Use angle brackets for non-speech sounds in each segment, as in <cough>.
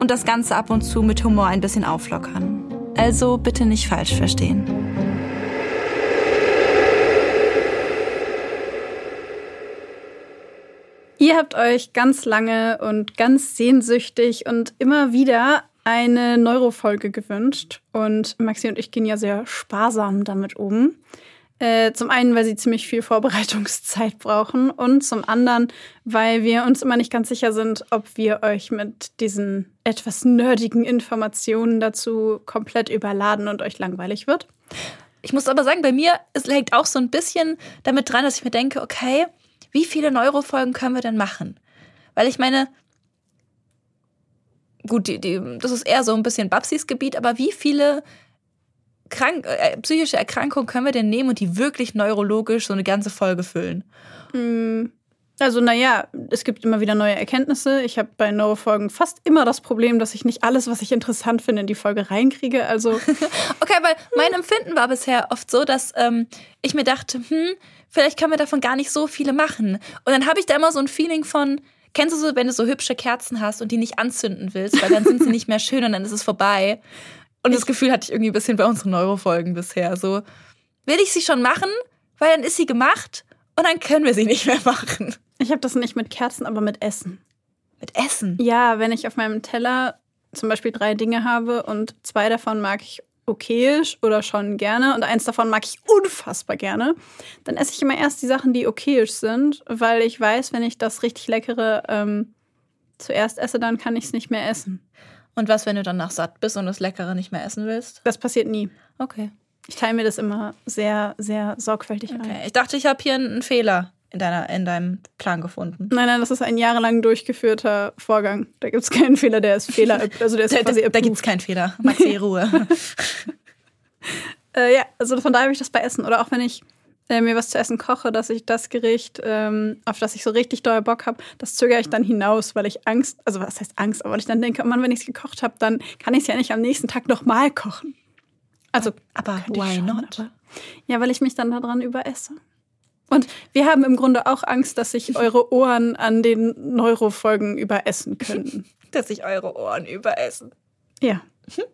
und das Ganze ab und zu mit Humor ein bisschen auflockern. Also bitte nicht falsch verstehen. Ihr habt euch ganz lange und ganz sehnsüchtig und immer wieder eine Neurofolge gewünscht. Und Maxi und ich gehen ja sehr sparsam damit um. Äh, zum einen, weil sie ziemlich viel Vorbereitungszeit brauchen und zum anderen, weil wir uns immer nicht ganz sicher sind, ob wir euch mit diesen etwas nerdigen Informationen dazu komplett überladen und euch langweilig wird. Ich muss aber sagen, bei mir es hängt auch so ein bisschen damit dran, dass ich mir denke, okay, wie viele Neurofolgen können wir denn machen? Weil ich meine, gut, die, die, das ist eher so ein bisschen Babsis Gebiet, aber wie viele krank, äh, psychische Erkrankungen können wir denn nehmen und die wirklich neurologisch so eine ganze Folge füllen? Hm. Also, naja, es gibt immer wieder neue Erkenntnisse. Ich habe bei Neurofolgen fast immer das Problem, dass ich nicht alles, was ich interessant finde, in die Folge reinkriege. Also. <laughs> okay, weil mein Empfinden war bisher oft so, dass ähm, ich mir dachte, hm, vielleicht können wir davon gar nicht so viele machen. Und dann habe ich da immer so ein Feeling von, kennst du so, wenn du so hübsche Kerzen hast und die nicht anzünden willst, weil dann sind sie <laughs> nicht mehr schön und dann ist es vorbei. Und das Gefühl hatte ich irgendwie ein bisschen bei unseren Neurofolgen bisher. So, will ich sie schon machen? Weil dann ist sie gemacht und dann können wir sie nicht mehr <laughs> machen. Ich habe das nicht mit Kerzen, aber mit Essen. Mit Essen? Ja, wenn ich auf meinem Teller zum Beispiel drei Dinge habe und zwei davon mag ich okayisch oder schon gerne und eins davon mag ich unfassbar gerne, dann esse ich immer erst die Sachen, die okayisch sind, weil ich weiß, wenn ich das richtig leckere ähm, zuerst esse, dann kann ich es nicht mehr essen. Und was, wenn du danach satt bist und das Leckere nicht mehr essen willst? Das passiert nie. Okay. Ich teile mir das immer sehr, sehr sorgfältig okay. ein. Ich dachte, ich habe hier einen Fehler in, deiner, in deinem Plan gefunden. Nein, nein, das ist ein jahrelang durchgeführter Vorgang. Da gibt es keinen Fehler, der ist Fehler. Also der ist da da, da gibt es keinen Fehler. Maxi, Ruhe. <laughs> äh, ja, also von daher habe ich das bei Essen. Oder auch wenn ich äh, mir was zu essen koche, dass ich das Gericht, ähm, auf das ich so richtig doll Bock habe, das zögere ich dann hinaus, weil ich Angst, also was heißt Angst, aber weil ich dann denke, oh Mann, wenn ich es gekocht habe, dann kann ich es ja nicht am nächsten Tag nochmal kochen. Also, aber why schon, not? Aber, ja, weil ich mich dann daran überesse. Und wir haben im Grunde auch Angst, dass sich eure Ohren an den Neurofolgen überessen <laughs> könnten. dass sich eure Ohren überessen. Ja. Hm?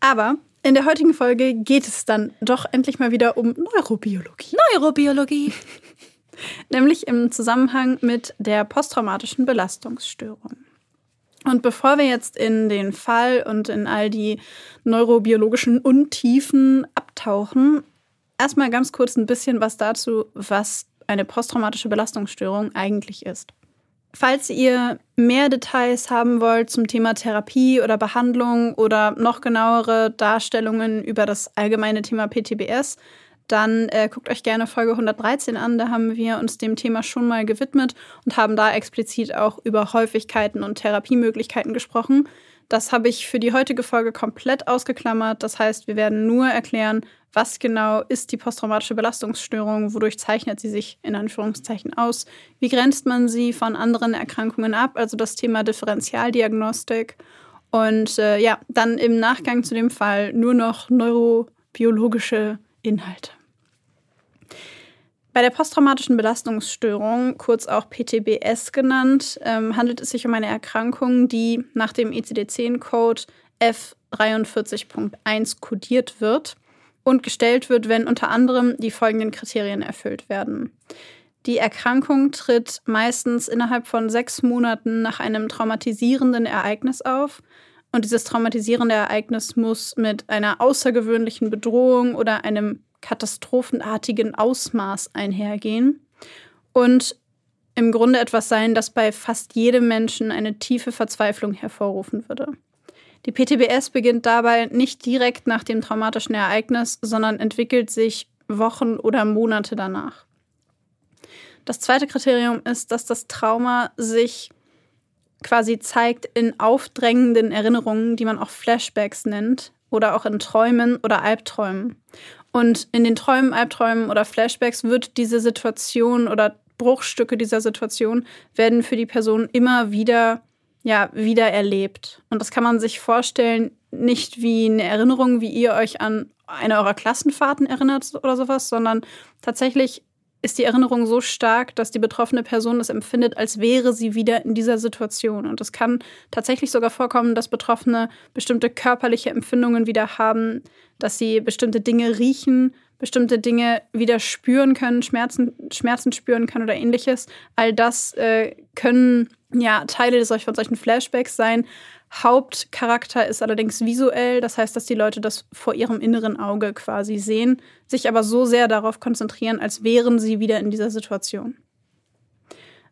Aber in der heutigen Folge geht es dann doch endlich mal wieder um Neurobiologie. Neurobiologie. <laughs> Nämlich im Zusammenhang mit der posttraumatischen Belastungsstörung. Und bevor wir jetzt in den Fall und in all die neurobiologischen Untiefen abtauchen, erstmal ganz kurz ein bisschen was dazu, was eine posttraumatische Belastungsstörung eigentlich ist. Falls ihr mehr Details haben wollt zum Thema Therapie oder Behandlung oder noch genauere Darstellungen über das allgemeine Thema PTBS, dann äh, guckt euch gerne Folge 113 an. Da haben wir uns dem Thema schon mal gewidmet und haben da explizit auch über Häufigkeiten und Therapiemöglichkeiten gesprochen. Das habe ich für die heutige Folge komplett ausgeklammert. Das heißt, wir werden nur erklären, was genau ist die posttraumatische Belastungsstörung, wodurch zeichnet sie sich in Anführungszeichen aus, wie grenzt man sie von anderen Erkrankungen ab, also das Thema Differentialdiagnostik. Und äh, ja, dann im Nachgang zu dem Fall nur noch neurobiologische Inhalte. Bei der posttraumatischen Belastungsstörung, kurz auch PTBS genannt, ähm, handelt es sich um eine Erkrankung, die nach dem ICD-10-Code F43.1 kodiert wird und gestellt wird, wenn unter anderem die folgenden Kriterien erfüllt werden. Die Erkrankung tritt meistens innerhalb von sechs Monaten nach einem traumatisierenden Ereignis auf Und dieses traumatisierende Ereignis muss mit einer außergewöhnlichen Bedrohung oder einem katastrophenartigen Ausmaß einhergehen. Und im Grunde etwas sein, das bei fast jedem Menschen eine tiefe Verzweiflung hervorrufen würde. Die PTBS beginnt dabei nicht direkt nach dem traumatischen Ereignis, sondern entwickelt sich Wochen oder Monate danach. Das zweite Kriterium ist, dass das Trauma sich quasi zeigt in aufdrängenden Erinnerungen, die man auch Flashbacks nennt, oder auch in Träumen oder Albträumen. Und in den Träumen, Albträumen oder Flashbacks wird diese Situation oder Bruchstücke dieser Situation werden für die Person immer wieder, ja, wieder erlebt. Und das kann man sich vorstellen, nicht wie eine Erinnerung, wie ihr euch an eine eurer Klassenfahrten erinnert oder sowas, sondern tatsächlich ist die Erinnerung so stark, dass die betroffene Person es empfindet, als wäre sie wieder in dieser Situation. Und es kann tatsächlich sogar vorkommen, dass Betroffene bestimmte körperliche Empfindungen wieder haben, dass sie bestimmte Dinge riechen, bestimmte Dinge wieder spüren können, Schmerzen, Schmerzen spüren können oder ähnliches. All das äh, können ja Teile von solchen Flashbacks sein. Hauptcharakter ist allerdings visuell, das heißt, dass die Leute das vor ihrem inneren Auge quasi sehen, sich aber so sehr darauf konzentrieren, als wären sie wieder in dieser Situation.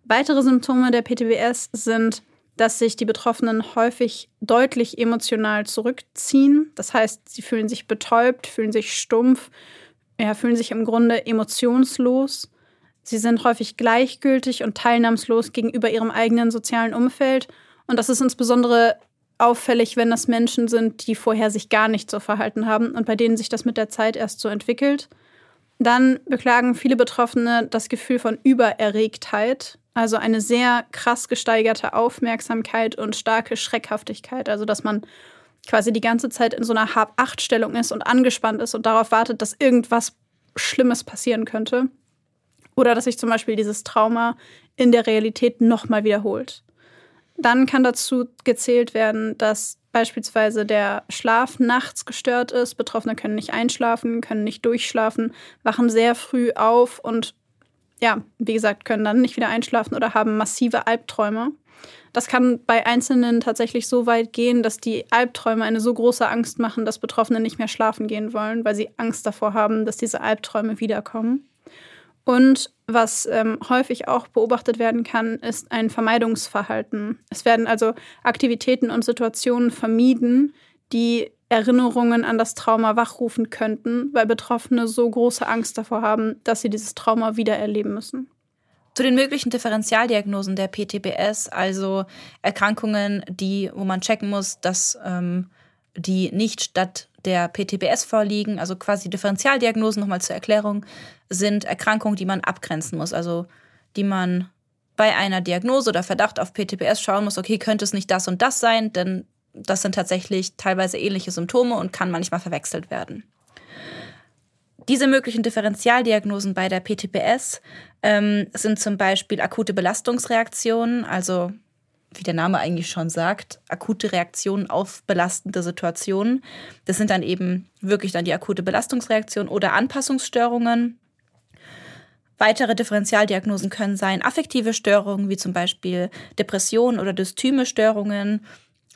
Weitere Symptome der PTBS sind, dass sich die Betroffenen häufig deutlich emotional zurückziehen. Das heißt, sie fühlen sich betäubt, fühlen sich stumpf, ja, fühlen sich im Grunde emotionslos. Sie sind häufig gleichgültig und teilnahmslos gegenüber ihrem eigenen sozialen Umfeld. Und das ist insbesondere auffällig, wenn das Menschen sind, die vorher sich gar nicht so verhalten haben und bei denen sich das mit der Zeit erst so entwickelt. Dann beklagen viele Betroffene das Gefühl von Übererregtheit, also eine sehr krass gesteigerte Aufmerksamkeit und starke Schreckhaftigkeit, also dass man quasi die ganze Zeit in so einer Hab-Acht-Stellung ist und angespannt ist und darauf wartet, dass irgendwas Schlimmes passieren könnte. Oder dass sich zum Beispiel dieses Trauma in der Realität nochmal wiederholt. Dann kann dazu gezählt werden, dass beispielsweise der Schlaf nachts gestört ist. Betroffene können nicht einschlafen, können nicht durchschlafen, wachen sehr früh auf und ja, wie gesagt, können dann nicht wieder einschlafen oder haben massive Albträume. Das kann bei Einzelnen tatsächlich so weit gehen, dass die Albträume eine so große Angst machen, dass Betroffene nicht mehr schlafen gehen wollen, weil sie Angst davor haben, dass diese Albträume wiederkommen. Und was ähm, häufig auch beobachtet werden kann, ist ein Vermeidungsverhalten. Es werden also Aktivitäten und Situationen vermieden, die Erinnerungen an das Trauma wachrufen könnten, weil Betroffene so große Angst davor haben, dass sie dieses Trauma wieder erleben müssen. Zu den möglichen Differentialdiagnosen der PTBS, also Erkrankungen, die, wo man checken muss, dass ähm, die nicht statt der PTBS vorliegen, also quasi Differentialdiagnosen nochmal zur Erklärung, sind Erkrankungen, die man abgrenzen muss, also die man bei einer Diagnose oder Verdacht auf PTBS schauen muss, okay, könnte es nicht das und das sein, denn das sind tatsächlich teilweise ähnliche Symptome und kann manchmal verwechselt werden. Diese möglichen Differentialdiagnosen bei der PTBS ähm, sind zum Beispiel akute Belastungsreaktionen, also wie der Name eigentlich schon sagt, akute Reaktionen auf belastende Situationen. Das sind dann eben wirklich dann die akute Belastungsreaktion oder Anpassungsstörungen. Weitere Differentialdiagnosen können sein affektive Störungen, wie zum Beispiel Depressionen oder dysthyme Störungen.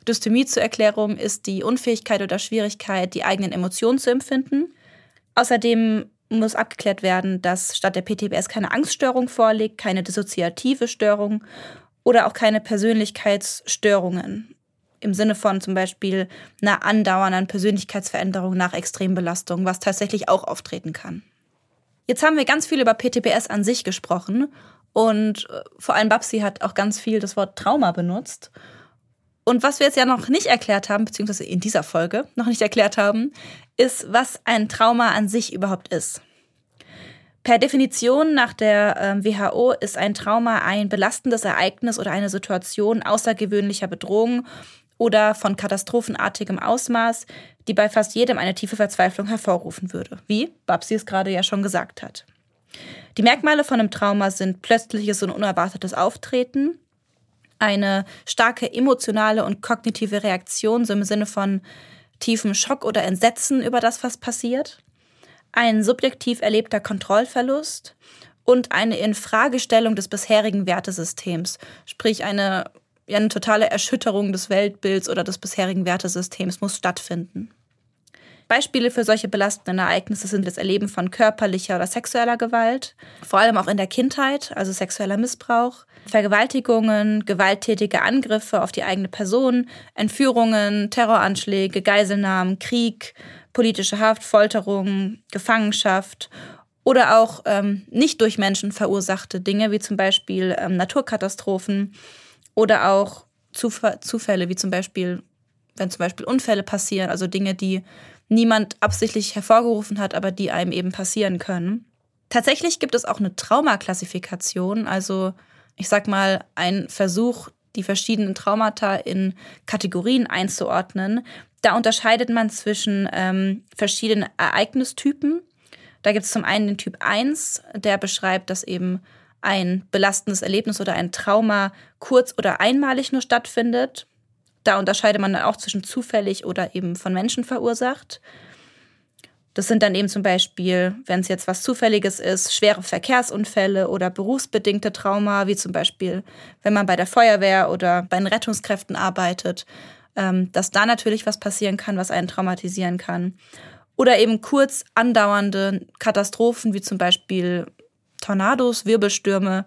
Dysthymie zur Erklärung ist die Unfähigkeit oder Schwierigkeit, die eigenen Emotionen zu empfinden. Außerdem muss abgeklärt werden, dass statt der PTBS keine Angststörung vorliegt, keine dissoziative Störung oder auch keine Persönlichkeitsstörungen. Im Sinne von zum Beispiel einer andauernden Persönlichkeitsveränderung nach Extrembelastung, was tatsächlich auch auftreten kann. Jetzt haben wir ganz viel über PTBS an sich gesprochen und äh, vor allem Babsi hat auch ganz viel das Wort Trauma benutzt. Und was wir jetzt ja noch nicht erklärt haben, beziehungsweise in dieser Folge noch nicht erklärt haben, ist, was ein Trauma an sich überhaupt ist. Per Definition nach der ähm, WHO ist ein Trauma ein belastendes Ereignis oder eine Situation außergewöhnlicher Bedrohung oder von katastrophenartigem Ausmaß, die bei fast jedem eine tiefe Verzweiflung hervorrufen würde, wie Babsi es gerade ja schon gesagt hat. Die Merkmale von einem Trauma sind plötzliches und unerwartetes Auftreten, eine starke emotionale und kognitive Reaktion, so im Sinne von tiefem Schock oder Entsetzen über das, was passiert, ein subjektiv erlebter Kontrollverlust und eine Infragestellung des bisherigen Wertesystems, sprich eine ja, eine totale Erschütterung des Weltbilds oder des bisherigen Wertesystems muss stattfinden. Beispiele für solche belastenden Ereignisse sind das Erleben von körperlicher oder sexueller Gewalt, vor allem auch in der Kindheit, also sexueller Missbrauch, Vergewaltigungen, gewalttätige Angriffe auf die eigene Person, Entführungen, Terroranschläge, Geiselnahmen, Krieg, politische Haft, Folterung, Gefangenschaft oder auch ähm, nicht durch Menschen verursachte Dinge, wie zum Beispiel ähm, Naturkatastrophen oder auch Zuf Zufälle, wie zum Beispiel, wenn zum Beispiel Unfälle passieren, also Dinge, die niemand absichtlich hervorgerufen hat, aber die einem eben passieren können. Tatsächlich gibt es auch eine Traumaklassifikation, also ich sag mal ein Versuch, die verschiedenen Traumata in Kategorien einzuordnen. Da unterscheidet man zwischen ähm, verschiedenen Ereignistypen. Da gibt es zum einen den Typ 1, der beschreibt, dass eben ein belastendes Erlebnis oder ein Trauma kurz- oder einmalig nur stattfindet. Da unterscheidet man dann auch zwischen zufällig oder eben von Menschen verursacht. Das sind dann eben zum Beispiel, wenn es jetzt was Zufälliges ist, schwere Verkehrsunfälle oder berufsbedingte Trauma, wie zum Beispiel, wenn man bei der Feuerwehr oder bei den Rettungskräften arbeitet, ähm, dass da natürlich was passieren kann, was einen traumatisieren kann. Oder eben kurz andauernde Katastrophen, wie zum Beispiel Tornados, Wirbelstürme.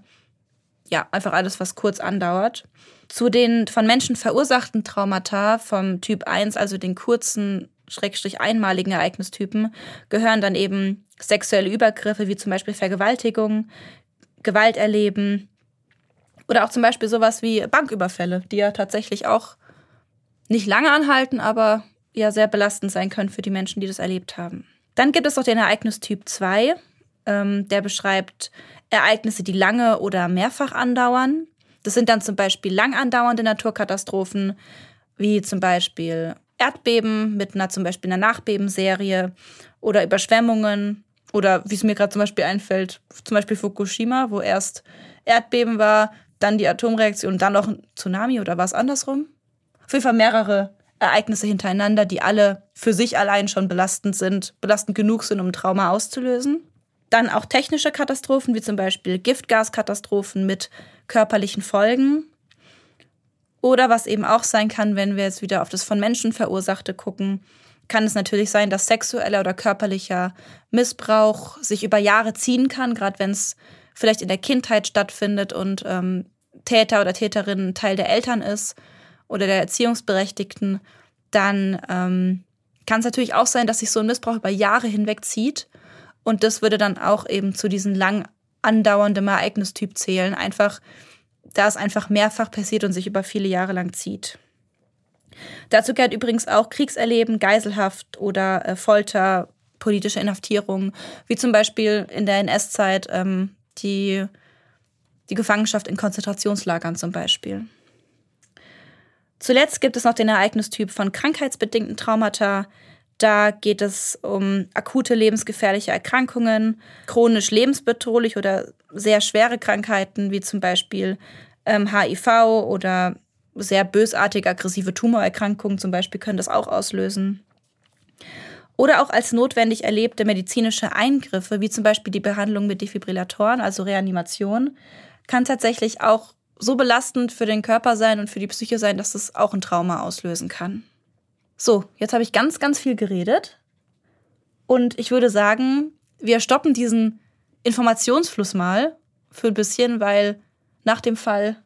Ja, einfach alles, was kurz andauert. Zu den von Menschen verursachten Traumata vom Typ 1, also den kurzen, schrägstrich einmaligen Ereignistypen, gehören dann eben sexuelle Übergriffe wie zum Beispiel Vergewaltigung, Gewalt erleben oder auch zum Beispiel sowas wie Banküberfälle, die ja tatsächlich auch nicht lange anhalten, aber ja sehr belastend sein können für die Menschen, die das erlebt haben. Dann gibt es noch den Ereignistyp 2, ähm, der beschreibt Ereignisse, die lange oder mehrfach andauern. Das sind dann zum Beispiel lang andauernde Naturkatastrophen, wie zum Beispiel Erdbeben mit einer zum Beispiel einer Nachbebenserie oder Überschwemmungen oder wie es mir gerade zum Beispiel einfällt, zum Beispiel Fukushima, wo erst Erdbeben war, dann die Atomreaktion, dann noch ein Tsunami oder was andersrum. Auf jeden Fall mehrere Ereignisse hintereinander, die alle für sich allein schon belastend sind, belastend genug sind, um Trauma auszulösen. Dann auch technische Katastrophen, wie zum Beispiel Giftgaskatastrophen mit körperlichen Folgen. Oder was eben auch sein kann, wenn wir jetzt wieder auf das von Menschen verursachte gucken, kann es natürlich sein, dass sexueller oder körperlicher Missbrauch sich über Jahre ziehen kann, gerade wenn es vielleicht in der Kindheit stattfindet und ähm, Täter oder Täterin Teil der Eltern ist oder der Erziehungsberechtigten, dann ähm, kann es natürlich auch sein, dass sich so ein Missbrauch über Jahre hinweg zieht und das würde dann auch eben zu diesem lang andauernden Ereignistyp zählen, einfach da es einfach mehrfach passiert und sich über viele Jahre lang zieht. Dazu gehört übrigens auch Kriegserleben, Geiselhaft oder äh, Folter, politische Inhaftierung, wie zum Beispiel in der NS-Zeit ähm, die, die Gefangenschaft in Konzentrationslagern zum Beispiel. Zuletzt gibt es noch den Ereignistyp von krankheitsbedingten Traumata, da geht es um akute lebensgefährliche Erkrankungen, chronisch lebensbedrohlich oder sehr schwere Krankheiten wie zum Beispiel ähm, HIV oder sehr bösartige aggressive Tumorerkrankungen zum Beispiel können das auch auslösen. Oder auch als notwendig erlebte medizinische Eingriffe, wie zum Beispiel die Behandlung mit Defibrillatoren, also Reanimation, kann tatsächlich auch so belastend für den Körper sein und für die Psyche sein, dass es auch ein Trauma auslösen kann. So, jetzt habe ich ganz, ganz viel geredet. Und ich würde sagen, wir stoppen diesen Informationsfluss mal für ein bisschen, weil nach dem Fall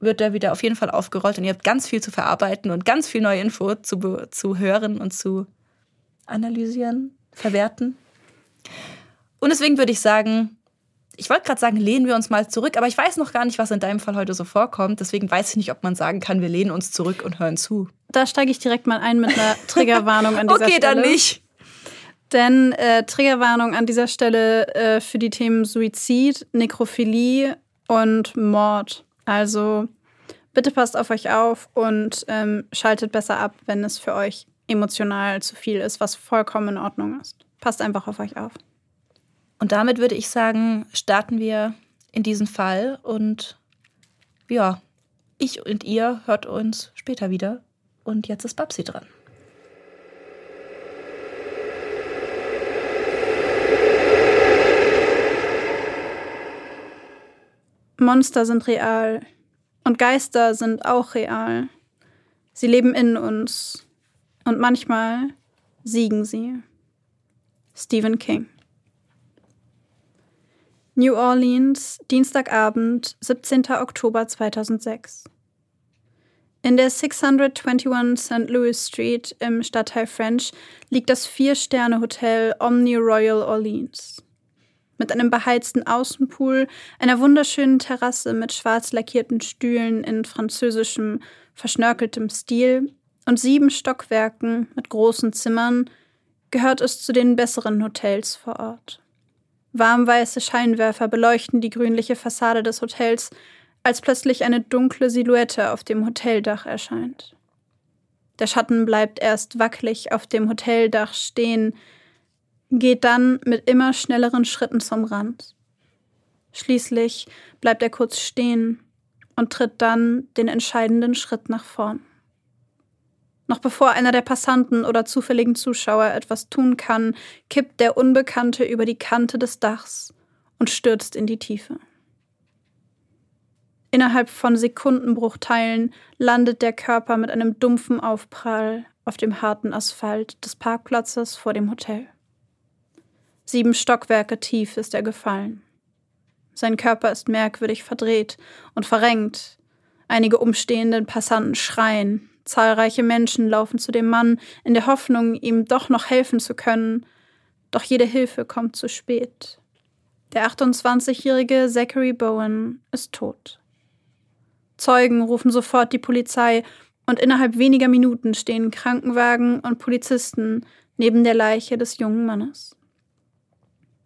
wird er wieder auf jeden Fall aufgerollt und ihr habt ganz viel zu verarbeiten und ganz viel neue Info zu, zu hören und zu analysieren, verwerten. Und deswegen würde ich sagen, ich wollte gerade sagen, lehnen wir uns mal zurück, aber ich weiß noch gar nicht, was in deinem Fall heute so vorkommt. Deswegen weiß ich nicht, ob man sagen kann, wir lehnen uns zurück und hören zu. Da steige ich direkt mal ein mit einer <laughs> Triggerwarnung an dieser okay, Stelle. Okay, dann nicht. Denn äh, Triggerwarnung an dieser Stelle äh, für die Themen Suizid, Nekrophilie und Mord. Also bitte passt auf euch auf und ähm, schaltet besser ab, wenn es für euch emotional zu viel ist, was vollkommen in Ordnung ist. Passt einfach auf euch auf. Und damit würde ich sagen, starten wir in diesen Fall und ja, ich und ihr hört uns später wieder. Und jetzt ist Babsi dran. Monster sind real. Und Geister sind auch real. Sie leben in uns. Und manchmal siegen sie. Stephen King. New Orleans, Dienstagabend, 17. Oktober 2006. In der 621 St. Louis Street im Stadtteil French liegt das Vier-Sterne-Hotel Omni Royal Orleans. Mit einem beheizten Außenpool, einer wunderschönen Terrasse mit schwarz lackierten Stühlen in französischem, verschnörkeltem Stil und sieben Stockwerken mit großen Zimmern gehört es zu den besseren Hotels vor Ort. Warmweiße Scheinwerfer beleuchten die grünliche Fassade des Hotels als plötzlich eine dunkle Silhouette auf dem Hoteldach erscheint. Der Schatten bleibt erst wackelig auf dem Hoteldach stehen, geht dann mit immer schnelleren Schritten zum Rand. Schließlich bleibt er kurz stehen und tritt dann den entscheidenden Schritt nach vorn. Noch bevor einer der Passanten oder zufälligen Zuschauer etwas tun kann, kippt der Unbekannte über die Kante des Dachs und stürzt in die Tiefe. Innerhalb von Sekundenbruchteilen landet der Körper mit einem dumpfen Aufprall auf dem harten Asphalt des Parkplatzes vor dem Hotel. Sieben Stockwerke tief ist er gefallen. Sein Körper ist merkwürdig verdreht und verrenkt. Einige umstehenden Passanten schreien. Zahlreiche Menschen laufen zu dem Mann in der Hoffnung, ihm doch noch helfen zu können. Doch jede Hilfe kommt zu spät. Der 28-jährige Zachary Bowen ist tot. Zeugen rufen sofort die Polizei und innerhalb weniger Minuten stehen Krankenwagen und Polizisten neben der Leiche des jungen Mannes.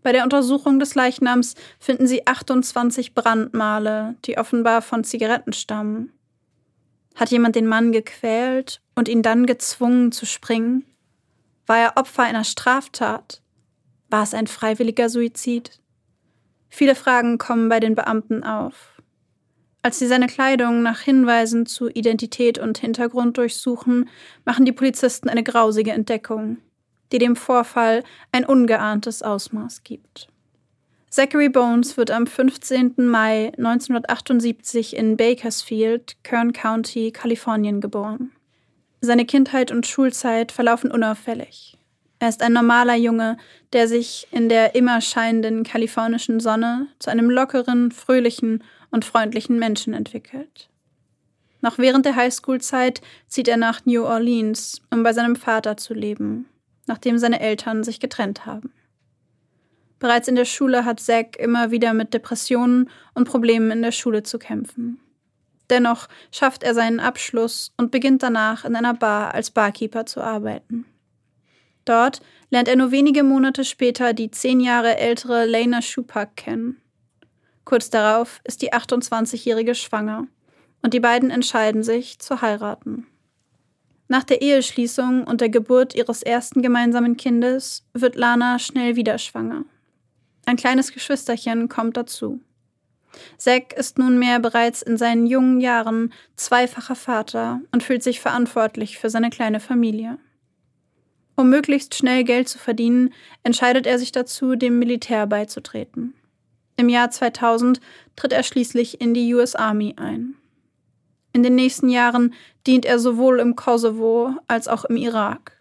Bei der Untersuchung des Leichnams finden sie 28 Brandmale, die offenbar von Zigaretten stammen. Hat jemand den Mann gequält und ihn dann gezwungen zu springen? War er Opfer einer Straftat? War es ein freiwilliger Suizid? Viele Fragen kommen bei den Beamten auf. Als sie seine Kleidung nach Hinweisen zu Identität und Hintergrund durchsuchen, machen die Polizisten eine grausige Entdeckung, die dem Vorfall ein ungeahntes Ausmaß gibt. Zachary Bones wird am 15. Mai 1978 in Bakersfield, Kern County, Kalifornien geboren. Seine Kindheit und Schulzeit verlaufen unauffällig. Er ist ein normaler Junge, der sich in der immer scheinenden kalifornischen Sonne zu einem lockeren, fröhlichen und freundlichen Menschen entwickelt. Noch während der Highschool-Zeit zieht er nach New Orleans, um bei seinem Vater zu leben, nachdem seine Eltern sich getrennt haben. Bereits in der Schule hat Zack immer wieder mit Depressionen und Problemen in der Schule zu kämpfen. Dennoch schafft er seinen Abschluss und beginnt danach in einer Bar als Barkeeper zu arbeiten. Dort lernt er nur wenige Monate später die zehn Jahre ältere Lena Schupak kennen. Kurz darauf ist die 28-Jährige schwanger und die beiden entscheiden sich zu heiraten. Nach der Eheschließung und der Geburt ihres ersten gemeinsamen Kindes wird Lana schnell wieder schwanger. Ein kleines Geschwisterchen kommt dazu. Zack ist nunmehr bereits in seinen jungen Jahren zweifacher Vater und fühlt sich verantwortlich für seine kleine Familie. Um möglichst schnell Geld zu verdienen, entscheidet er sich dazu, dem Militär beizutreten. Im Jahr 2000 tritt er schließlich in die US Army ein. In den nächsten Jahren dient er sowohl im Kosovo als auch im Irak.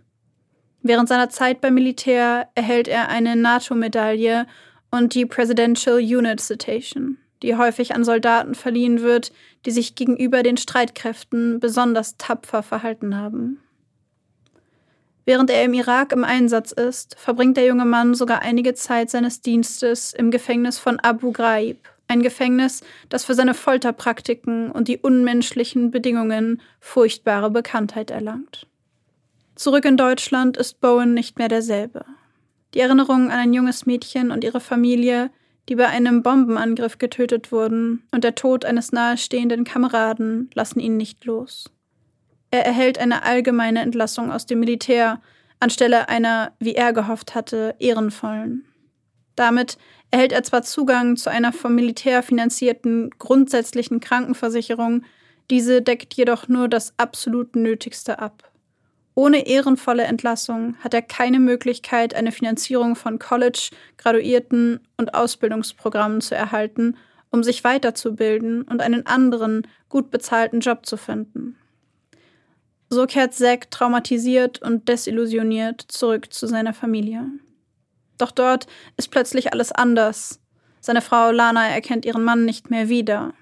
Während seiner Zeit beim Militär erhält er eine NATO-Medaille und die Presidential Unit Citation, die häufig an Soldaten verliehen wird, die sich gegenüber den Streitkräften besonders tapfer verhalten haben. Während er im Irak im Einsatz ist, verbringt der junge Mann sogar einige Zeit seines Dienstes im Gefängnis von Abu Ghraib, ein Gefängnis, das für seine Folterpraktiken und die unmenschlichen Bedingungen furchtbare Bekanntheit erlangt. Zurück in Deutschland ist Bowen nicht mehr derselbe. Die Erinnerung an ein junges Mädchen und ihre Familie, die bei einem Bombenangriff getötet wurden, und der Tod eines nahestehenden Kameraden lassen ihn nicht los. Er erhält eine allgemeine Entlassung aus dem Militär anstelle einer, wie er gehofft hatte, ehrenvollen. Damit erhält er zwar Zugang zu einer vom Militär finanzierten grundsätzlichen Krankenversicherung, diese deckt jedoch nur das absolut Nötigste ab. Ohne ehrenvolle Entlassung hat er keine Möglichkeit, eine Finanzierung von College, Graduierten und Ausbildungsprogrammen zu erhalten um sich weiterzubilden und einen anderen, gut bezahlten Job zu finden. So kehrt Zack traumatisiert und desillusioniert zurück zu seiner Familie. Doch dort ist plötzlich alles anders. Seine Frau Lana erkennt ihren Mann nicht mehr wieder.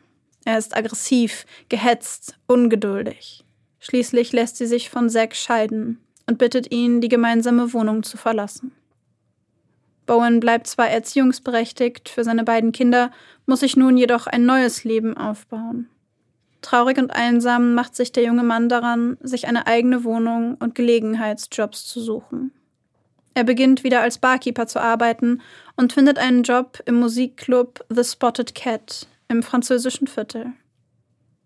Er ist aggressiv, gehetzt, ungeduldig. Schließlich lässt sie sich von Zack scheiden und bittet ihn, die gemeinsame Wohnung zu verlassen. Bowen bleibt zwar erziehungsberechtigt für seine beiden Kinder, muss sich nun jedoch ein neues Leben aufbauen. Traurig und einsam macht sich der junge Mann daran, sich eine eigene Wohnung und Gelegenheitsjobs zu suchen. Er beginnt wieder als Barkeeper zu arbeiten und findet einen Job im Musikclub The Spotted Cat im französischen Viertel.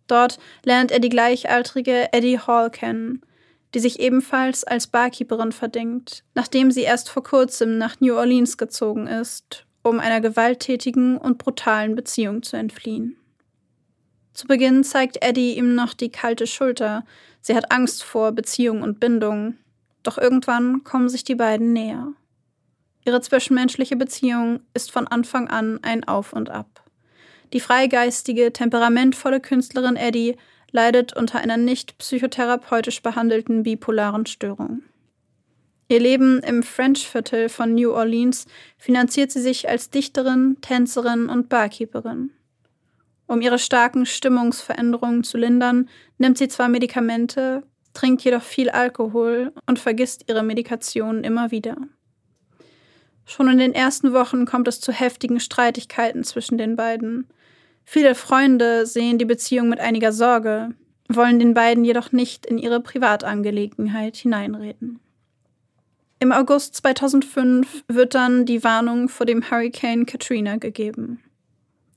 Dort lernt er die gleichaltrige Eddie Hall kennen, die sich ebenfalls als Barkeeperin verdingt, nachdem sie erst vor kurzem nach New Orleans gezogen ist, um einer gewalttätigen und brutalen Beziehung zu entfliehen. Zu Beginn zeigt Eddie ihm noch die kalte Schulter, sie hat Angst vor Beziehung und Bindung, doch irgendwann kommen sich die beiden näher. Ihre zwischenmenschliche Beziehung ist von Anfang an ein Auf und Ab. Die freigeistige, temperamentvolle Künstlerin Eddie leidet unter einer nicht psychotherapeutisch behandelten bipolaren Störung. Ihr Leben im French-Viertel von New Orleans finanziert sie sich als Dichterin, Tänzerin und Barkeeperin. Um ihre starken Stimmungsveränderungen zu lindern, nimmt sie zwar Medikamente, trinkt jedoch viel Alkohol und vergisst ihre Medikation immer wieder. Schon in den ersten Wochen kommt es zu heftigen Streitigkeiten zwischen den beiden. Viele Freunde sehen die Beziehung mit einiger Sorge, wollen den beiden jedoch nicht in ihre Privatangelegenheit hineinreden. Im August 2005 wird dann die Warnung vor dem Hurricane Katrina gegeben.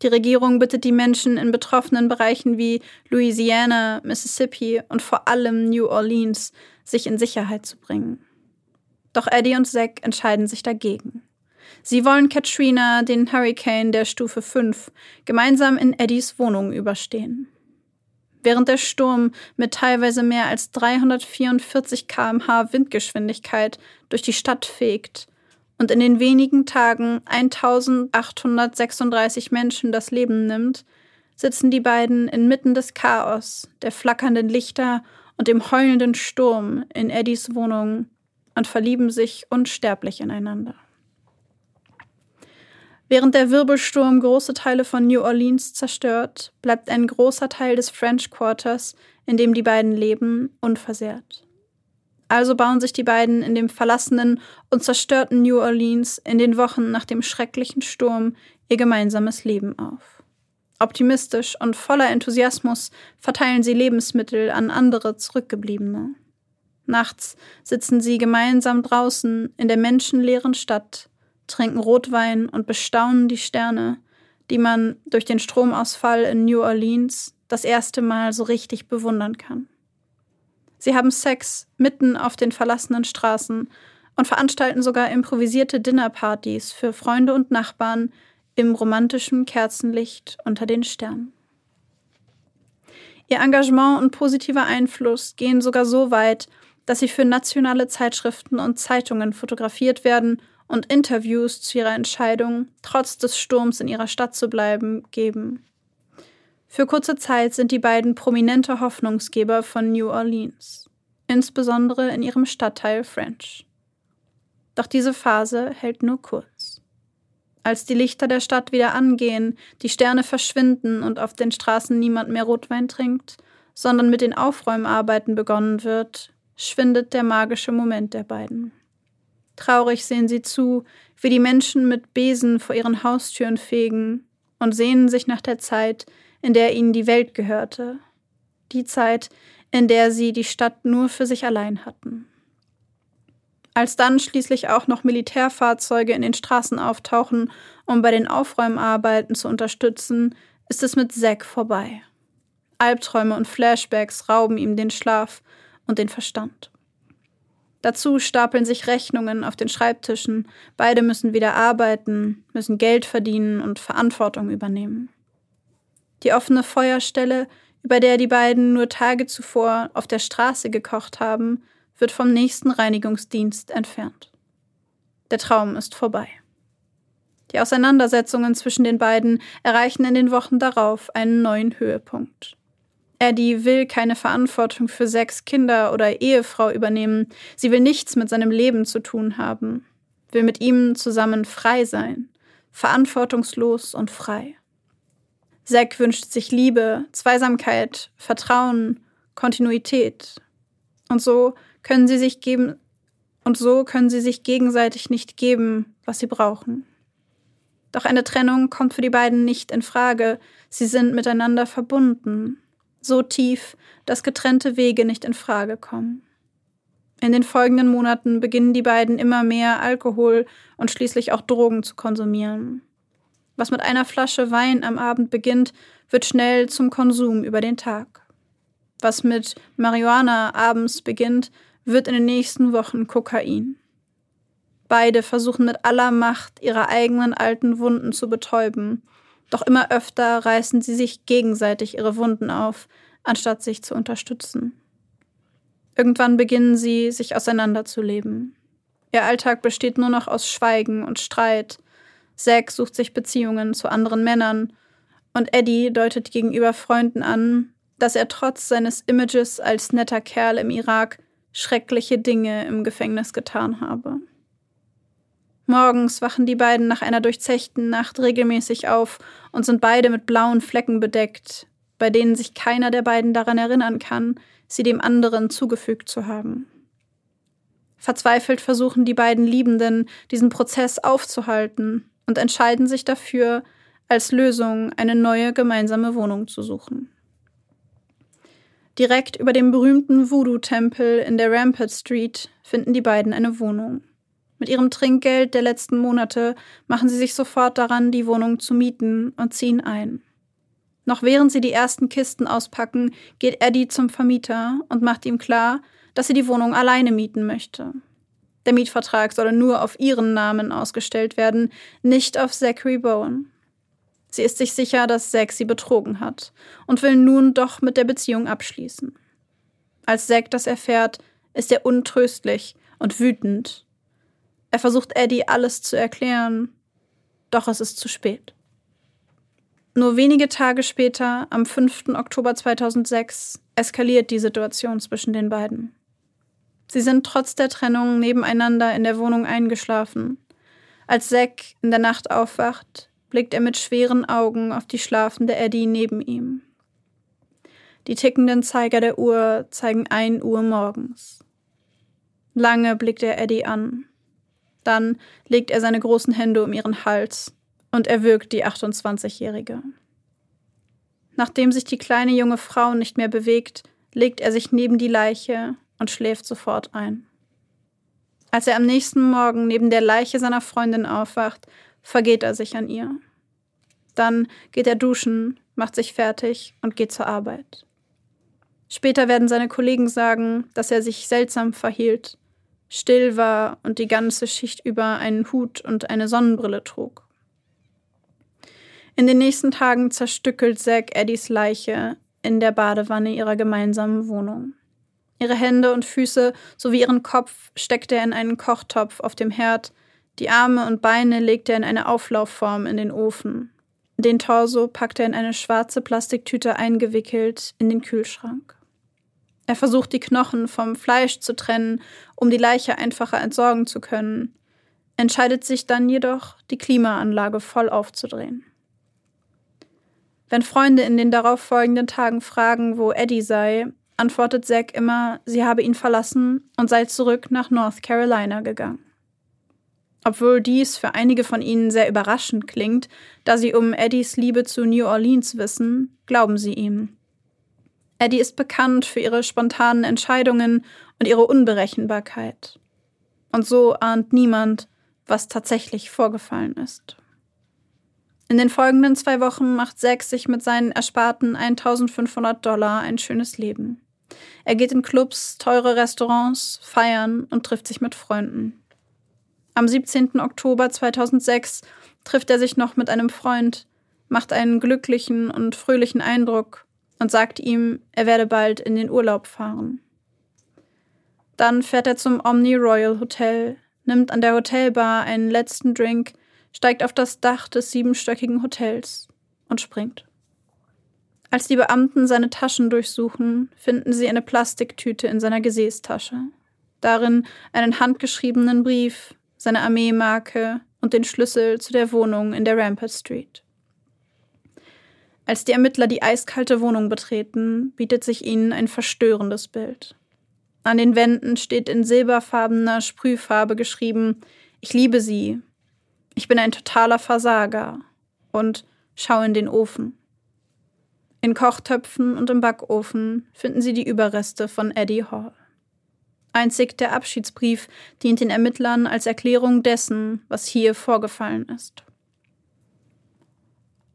Die Regierung bittet die Menschen in betroffenen Bereichen wie Louisiana, Mississippi und vor allem New Orleans, sich in Sicherheit zu bringen. Doch Eddie und Zack entscheiden sich dagegen. Sie wollen Katrina, den Hurricane der Stufe 5, gemeinsam in Eddies Wohnung überstehen. Während der Sturm mit teilweise mehr als 344 km/h Windgeschwindigkeit durch die Stadt fegt und in den wenigen Tagen 1836 Menschen das Leben nimmt, sitzen die beiden inmitten des Chaos, der flackernden Lichter und dem heulenden Sturm in Eddies Wohnung und verlieben sich unsterblich ineinander. Während der Wirbelsturm große Teile von New Orleans zerstört, bleibt ein großer Teil des French Quarters, in dem die beiden leben, unversehrt. Also bauen sich die beiden in dem verlassenen und zerstörten New Orleans in den Wochen nach dem schrecklichen Sturm ihr gemeinsames Leben auf. Optimistisch und voller Enthusiasmus verteilen sie Lebensmittel an andere Zurückgebliebene. Nachts sitzen sie gemeinsam draußen in der menschenleeren Stadt trinken Rotwein und bestaunen die Sterne, die man durch den Stromausfall in New Orleans das erste Mal so richtig bewundern kann. Sie haben Sex mitten auf den verlassenen Straßen und veranstalten sogar improvisierte Dinnerpartys für Freunde und Nachbarn im romantischen Kerzenlicht unter den Sternen. Ihr Engagement und positiver Einfluss gehen sogar so weit, dass sie für nationale Zeitschriften und Zeitungen fotografiert werden und Interviews zu ihrer Entscheidung, trotz des Sturms in ihrer Stadt zu bleiben, geben. Für kurze Zeit sind die beiden prominente Hoffnungsgeber von New Orleans, insbesondere in ihrem Stadtteil French. Doch diese Phase hält nur kurz. Als die Lichter der Stadt wieder angehen, die Sterne verschwinden und auf den Straßen niemand mehr Rotwein trinkt, sondern mit den Aufräumarbeiten begonnen wird, schwindet der magische Moment der beiden. Traurig sehen sie zu, wie die Menschen mit Besen vor ihren Haustüren fegen und sehnen sich nach der Zeit, in der ihnen die Welt gehörte, die Zeit, in der sie die Stadt nur für sich allein hatten. Als dann schließlich auch noch Militärfahrzeuge in den Straßen auftauchen, um bei den Aufräumarbeiten zu unterstützen, ist es mit Zack vorbei. Albträume und Flashbacks rauben ihm den Schlaf und den Verstand. Dazu stapeln sich Rechnungen auf den Schreibtischen. Beide müssen wieder arbeiten, müssen Geld verdienen und Verantwortung übernehmen. Die offene Feuerstelle, über der die beiden nur Tage zuvor auf der Straße gekocht haben, wird vom nächsten Reinigungsdienst entfernt. Der Traum ist vorbei. Die Auseinandersetzungen zwischen den beiden erreichen in den Wochen darauf einen neuen Höhepunkt. Eddie will keine Verantwortung für sechs Kinder oder Ehefrau übernehmen. Sie will nichts mit seinem Leben zu tun haben. Will mit ihm zusammen frei sein. Verantwortungslos und frei. Zack wünscht sich Liebe, Zweisamkeit, Vertrauen, Kontinuität. Und so können sie sich geben, und so können sie sich gegenseitig nicht geben, was sie brauchen. Doch eine Trennung kommt für die beiden nicht in Frage. Sie sind miteinander verbunden. So tief, dass getrennte Wege nicht in Frage kommen. In den folgenden Monaten beginnen die beiden immer mehr Alkohol und schließlich auch Drogen zu konsumieren. Was mit einer Flasche Wein am Abend beginnt, wird schnell zum Konsum über den Tag. Was mit Marihuana abends beginnt, wird in den nächsten Wochen Kokain. Beide versuchen mit aller Macht, ihre eigenen alten Wunden zu betäuben, doch immer öfter reißen sie sich gegenseitig ihre Wunden auf, anstatt sich zu unterstützen. Irgendwann beginnen sie, sich auseinanderzuleben. Ihr Alltag besteht nur noch aus Schweigen und Streit. Zack sucht sich Beziehungen zu anderen Männern und Eddie deutet gegenüber Freunden an, dass er trotz seines Images als netter Kerl im Irak schreckliche Dinge im Gefängnis getan habe. Morgens wachen die beiden nach einer durchzechten Nacht regelmäßig auf und sind beide mit blauen Flecken bedeckt, bei denen sich keiner der beiden daran erinnern kann, sie dem anderen zugefügt zu haben. Verzweifelt versuchen die beiden Liebenden, diesen Prozess aufzuhalten und entscheiden sich dafür, als Lösung eine neue gemeinsame Wohnung zu suchen. Direkt über dem berühmten Voodoo-Tempel in der Rampart Street finden die beiden eine Wohnung. Mit ihrem Trinkgeld der letzten Monate machen sie sich sofort daran, die Wohnung zu mieten und ziehen ein. Noch während sie die ersten Kisten auspacken, geht Eddie zum Vermieter und macht ihm klar, dass sie die Wohnung alleine mieten möchte. Der Mietvertrag solle nur auf ihren Namen ausgestellt werden, nicht auf Zachary Bowen. Sie ist sich sicher, dass Zack sie betrogen hat und will nun doch mit der Beziehung abschließen. Als Zack das erfährt, ist er untröstlich und wütend. Er versucht Eddie alles zu erklären, doch es ist zu spät. Nur wenige Tage später, am 5. Oktober 2006, eskaliert die Situation zwischen den beiden. Sie sind trotz der Trennung nebeneinander in der Wohnung eingeschlafen. Als Zack in der Nacht aufwacht, blickt er mit schweren Augen auf die schlafende Eddie neben ihm. Die tickenden Zeiger der Uhr zeigen ein Uhr morgens. Lange blickt er Eddie an. Dann legt er seine großen Hände um ihren Hals und erwürgt die 28-Jährige. Nachdem sich die kleine junge Frau nicht mehr bewegt, legt er sich neben die Leiche und schläft sofort ein. Als er am nächsten Morgen neben der Leiche seiner Freundin aufwacht, vergeht er sich an ihr. Dann geht er duschen, macht sich fertig und geht zur Arbeit. Später werden seine Kollegen sagen, dass er sich seltsam verhielt, still war und die ganze Schicht über einen Hut und eine Sonnenbrille trug. In den nächsten Tagen zerstückelt Zack Eddies Leiche in der Badewanne ihrer gemeinsamen Wohnung. Ihre Hände und Füße sowie ihren Kopf steckte er in einen Kochtopf auf dem Herd, die Arme und Beine legte er in eine Auflaufform in den Ofen. Den Torso packte er in eine schwarze Plastiktüte eingewickelt in den Kühlschrank. Er versucht, die Knochen vom Fleisch zu trennen, um die Leiche einfacher entsorgen zu können, entscheidet sich dann jedoch, die Klimaanlage voll aufzudrehen. Wenn Freunde in den darauffolgenden Tagen fragen, wo Eddie sei, antwortet Zack immer, sie habe ihn verlassen und sei zurück nach North Carolina gegangen. Obwohl dies für einige von ihnen sehr überraschend klingt, da sie um Eddies Liebe zu New Orleans wissen, glauben sie ihm. Eddie ist bekannt für ihre spontanen Entscheidungen und ihre Unberechenbarkeit. Und so ahnt niemand, was tatsächlich vorgefallen ist. In den folgenden zwei Wochen macht Zack sich mit seinen ersparten 1500 Dollar ein schönes Leben. Er geht in Clubs, teure Restaurants, feiern und trifft sich mit Freunden. Am 17. Oktober 2006 trifft er sich noch mit einem Freund, macht einen glücklichen und fröhlichen Eindruck und sagt ihm, er werde bald in den Urlaub fahren. Dann fährt er zum Omni Royal Hotel, nimmt an der Hotelbar einen letzten Drink, steigt auf das Dach des siebenstöckigen Hotels und springt. Als die Beamten seine Taschen durchsuchen, finden sie eine Plastiktüte in seiner Gesäßtasche. Darin einen handgeschriebenen Brief, seine Armeemarke und den Schlüssel zu der Wohnung in der Rampart Street. Als die Ermittler die eiskalte Wohnung betreten, bietet sich ihnen ein verstörendes Bild. An den Wänden steht in silberfarbener Sprühfarbe geschrieben: Ich liebe Sie. Ich bin ein totaler Versager. Und schau in den Ofen. In Kochtöpfen und im Backofen finden sie die Überreste von Eddie Hall. Einzig der Abschiedsbrief dient den Ermittlern als Erklärung dessen, was hier vorgefallen ist.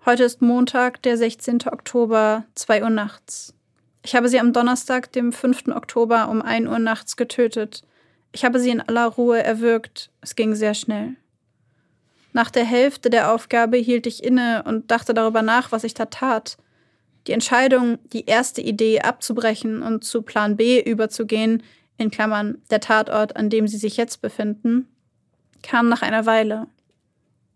Heute ist Montag, der 16. Oktober, 2 Uhr nachts. Ich habe sie am Donnerstag, dem 5. Oktober um 1 Uhr nachts getötet. Ich habe sie in aller Ruhe erwürgt. Es ging sehr schnell. Nach der Hälfte der Aufgabe hielt ich inne und dachte darüber nach, was ich da tat. Die Entscheidung, die erste Idee abzubrechen und zu Plan B überzugehen, in Klammern der Tatort, an dem sie sich jetzt befinden, kam nach einer Weile.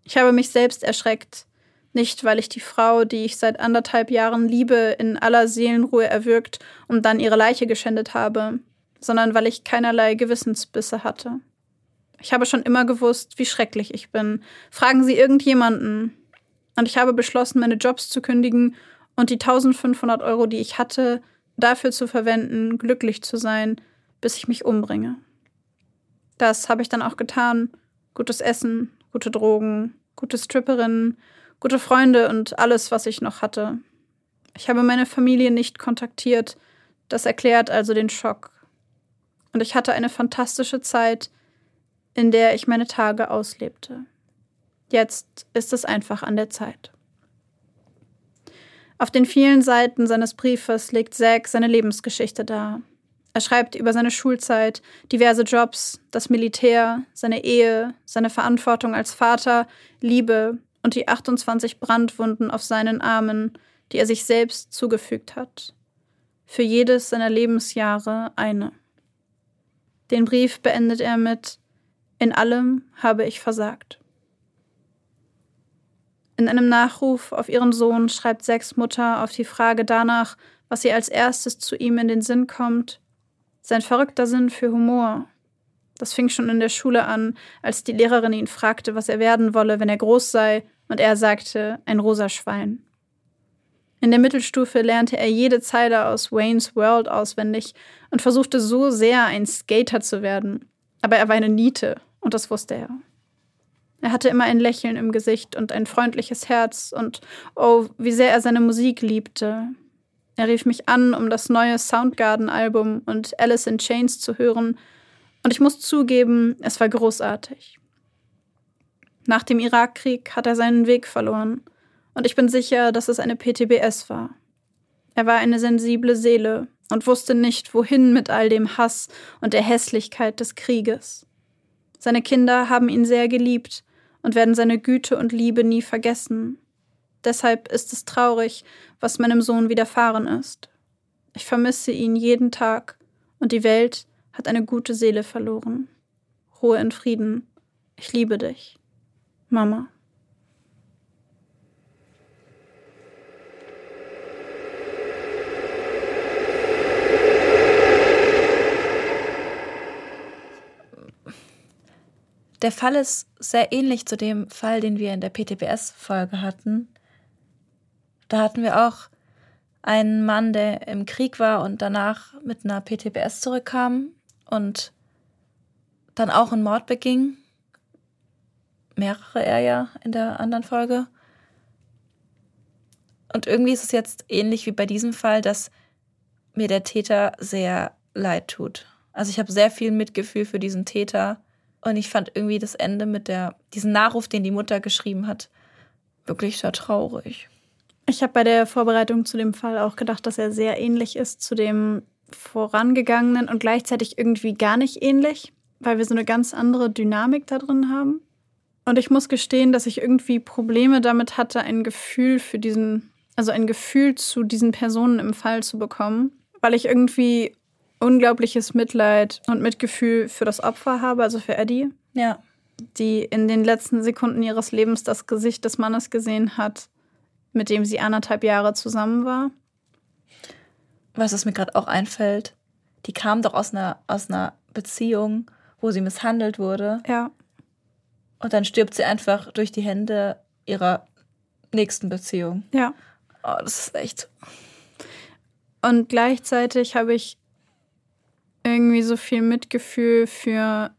Ich habe mich selbst erschreckt, nicht, weil ich die Frau, die ich seit anderthalb Jahren liebe, in aller Seelenruhe erwürgt und dann ihre Leiche geschändet habe, sondern weil ich keinerlei Gewissensbisse hatte. Ich habe schon immer gewusst, wie schrecklich ich bin. Fragen Sie irgendjemanden. Und ich habe beschlossen, meine Jobs zu kündigen und die 1500 Euro, die ich hatte, dafür zu verwenden, glücklich zu sein, bis ich mich umbringe. Das habe ich dann auch getan. Gutes Essen, gute Drogen, gute Stripperinnen, gute Freunde und alles, was ich noch hatte. Ich habe meine Familie nicht kontaktiert. Das erklärt also den Schock. Und ich hatte eine fantastische Zeit, in der ich meine Tage auslebte. Jetzt ist es einfach an der Zeit. Auf den vielen Seiten seines Briefes legt Zack seine Lebensgeschichte dar. Er schreibt über seine Schulzeit, diverse Jobs, das Militär, seine Ehe, seine Verantwortung als Vater, Liebe, und die 28 Brandwunden auf seinen Armen, die er sich selbst zugefügt hat. Für jedes seiner Lebensjahre eine. Den Brief beendet er mit In allem habe ich versagt. In einem Nachruf auf ihren Sohn schreibt Sex Mutter auf die Frage danach, was ihr als erstes zu ihm in den Sinn kommt, sein verrückter Sinn für Humor, das fing schon in der Schule an, als die Lehrerin ihn fragte, was er werden wolle, wenn er groß sei, und er sagte, ein rosa Schwein. In der Mittelstufe lernte er jede Zeile aus Wayne's World auswendig und versuchte so sehr, ein Skater zu werden. Aber er war eine Niete, und das wusste er. Er hatte immer ein Lächeln im Gesicht und ein freundliches Herz, und oh, wie sehr er seine Musik liebte. Er rief mich an, um das neue Soundgarden-Album und Alice in Chains zu hören, und ich muss zugeben, es war großartig. Nach dem Irakkrieg hat er seinen Weg verloren. Und ich bin sicher, dass es eine PTBS war. Er war eine sensible Seele und wusste nicht, wohin mit all dem Hass und der Hässlichkeit des Krieges. Seine Kinder haben ihn sehr geliebt und werden seine Güte und Liebe nie vergessen. Deshalb ist es traurig, was meinem Sohn widerfahren ist. Ich vermisse ihn jeden Tag und die Welt hat eine gute Seele verloren. Ruhe in Frieden. Ich liebe dich. Mama. Der Fall ist sehr ähnlich zu dem Fall, den wir in der PTBS-Folge hatten. Da hatten wir auch einen Mann, der im Krieg war und danach mit einer PTBS zurückkam und dann auch einen Mord beging. Mehrere er ja in der anderen Folge. Und irgendwie ist es jetzt ähnlich wie bei diesem Fall, dass mir der Täter sehr leid tut. Also ich habe sehr viel Mitgefühl für diesen Täter und ich fand irgendwie das Ende mit der diesen Nachruf, den die Mutter geschrieben hat, wirklich sehr traurig. Ich habe bei der Vorbereitung zu dem Fall auch gedacht, dass er sehr ähnlich ist zu dem vorangegangenen und gleichzeitig irgendwie gar nicht ähnlich, weil wir so eine ganz andere Dynamik da drin haben. Und ich muss gestehen, dass ich irgendwie Probleme damit hatte, ein Gefühl für diesen, also ein Gefühl zu diesen Personen im Fall zu bekommen, weil ich irgendwie unglaubliches Mitleid und Mitgefühl für das Opfer habe, also für Eddie. Ja. die in den letzten Sekunden ihres Lebens das Gesicht des Mannes gesehen hat, mit dem sie anderthalb Jahre zusammen war. Was es mir gerade auch einfällt, die kam doch aus einer, aus einer Beziehung, wo sie misshandelt wurde. Ja. Und dann stirbt sie einfach durch die Hände ihrer nächsten Beziehung. Ja. Oh, das ist echt. Und gleichzeitig habe ich irgendwie so viel Mitgefühl für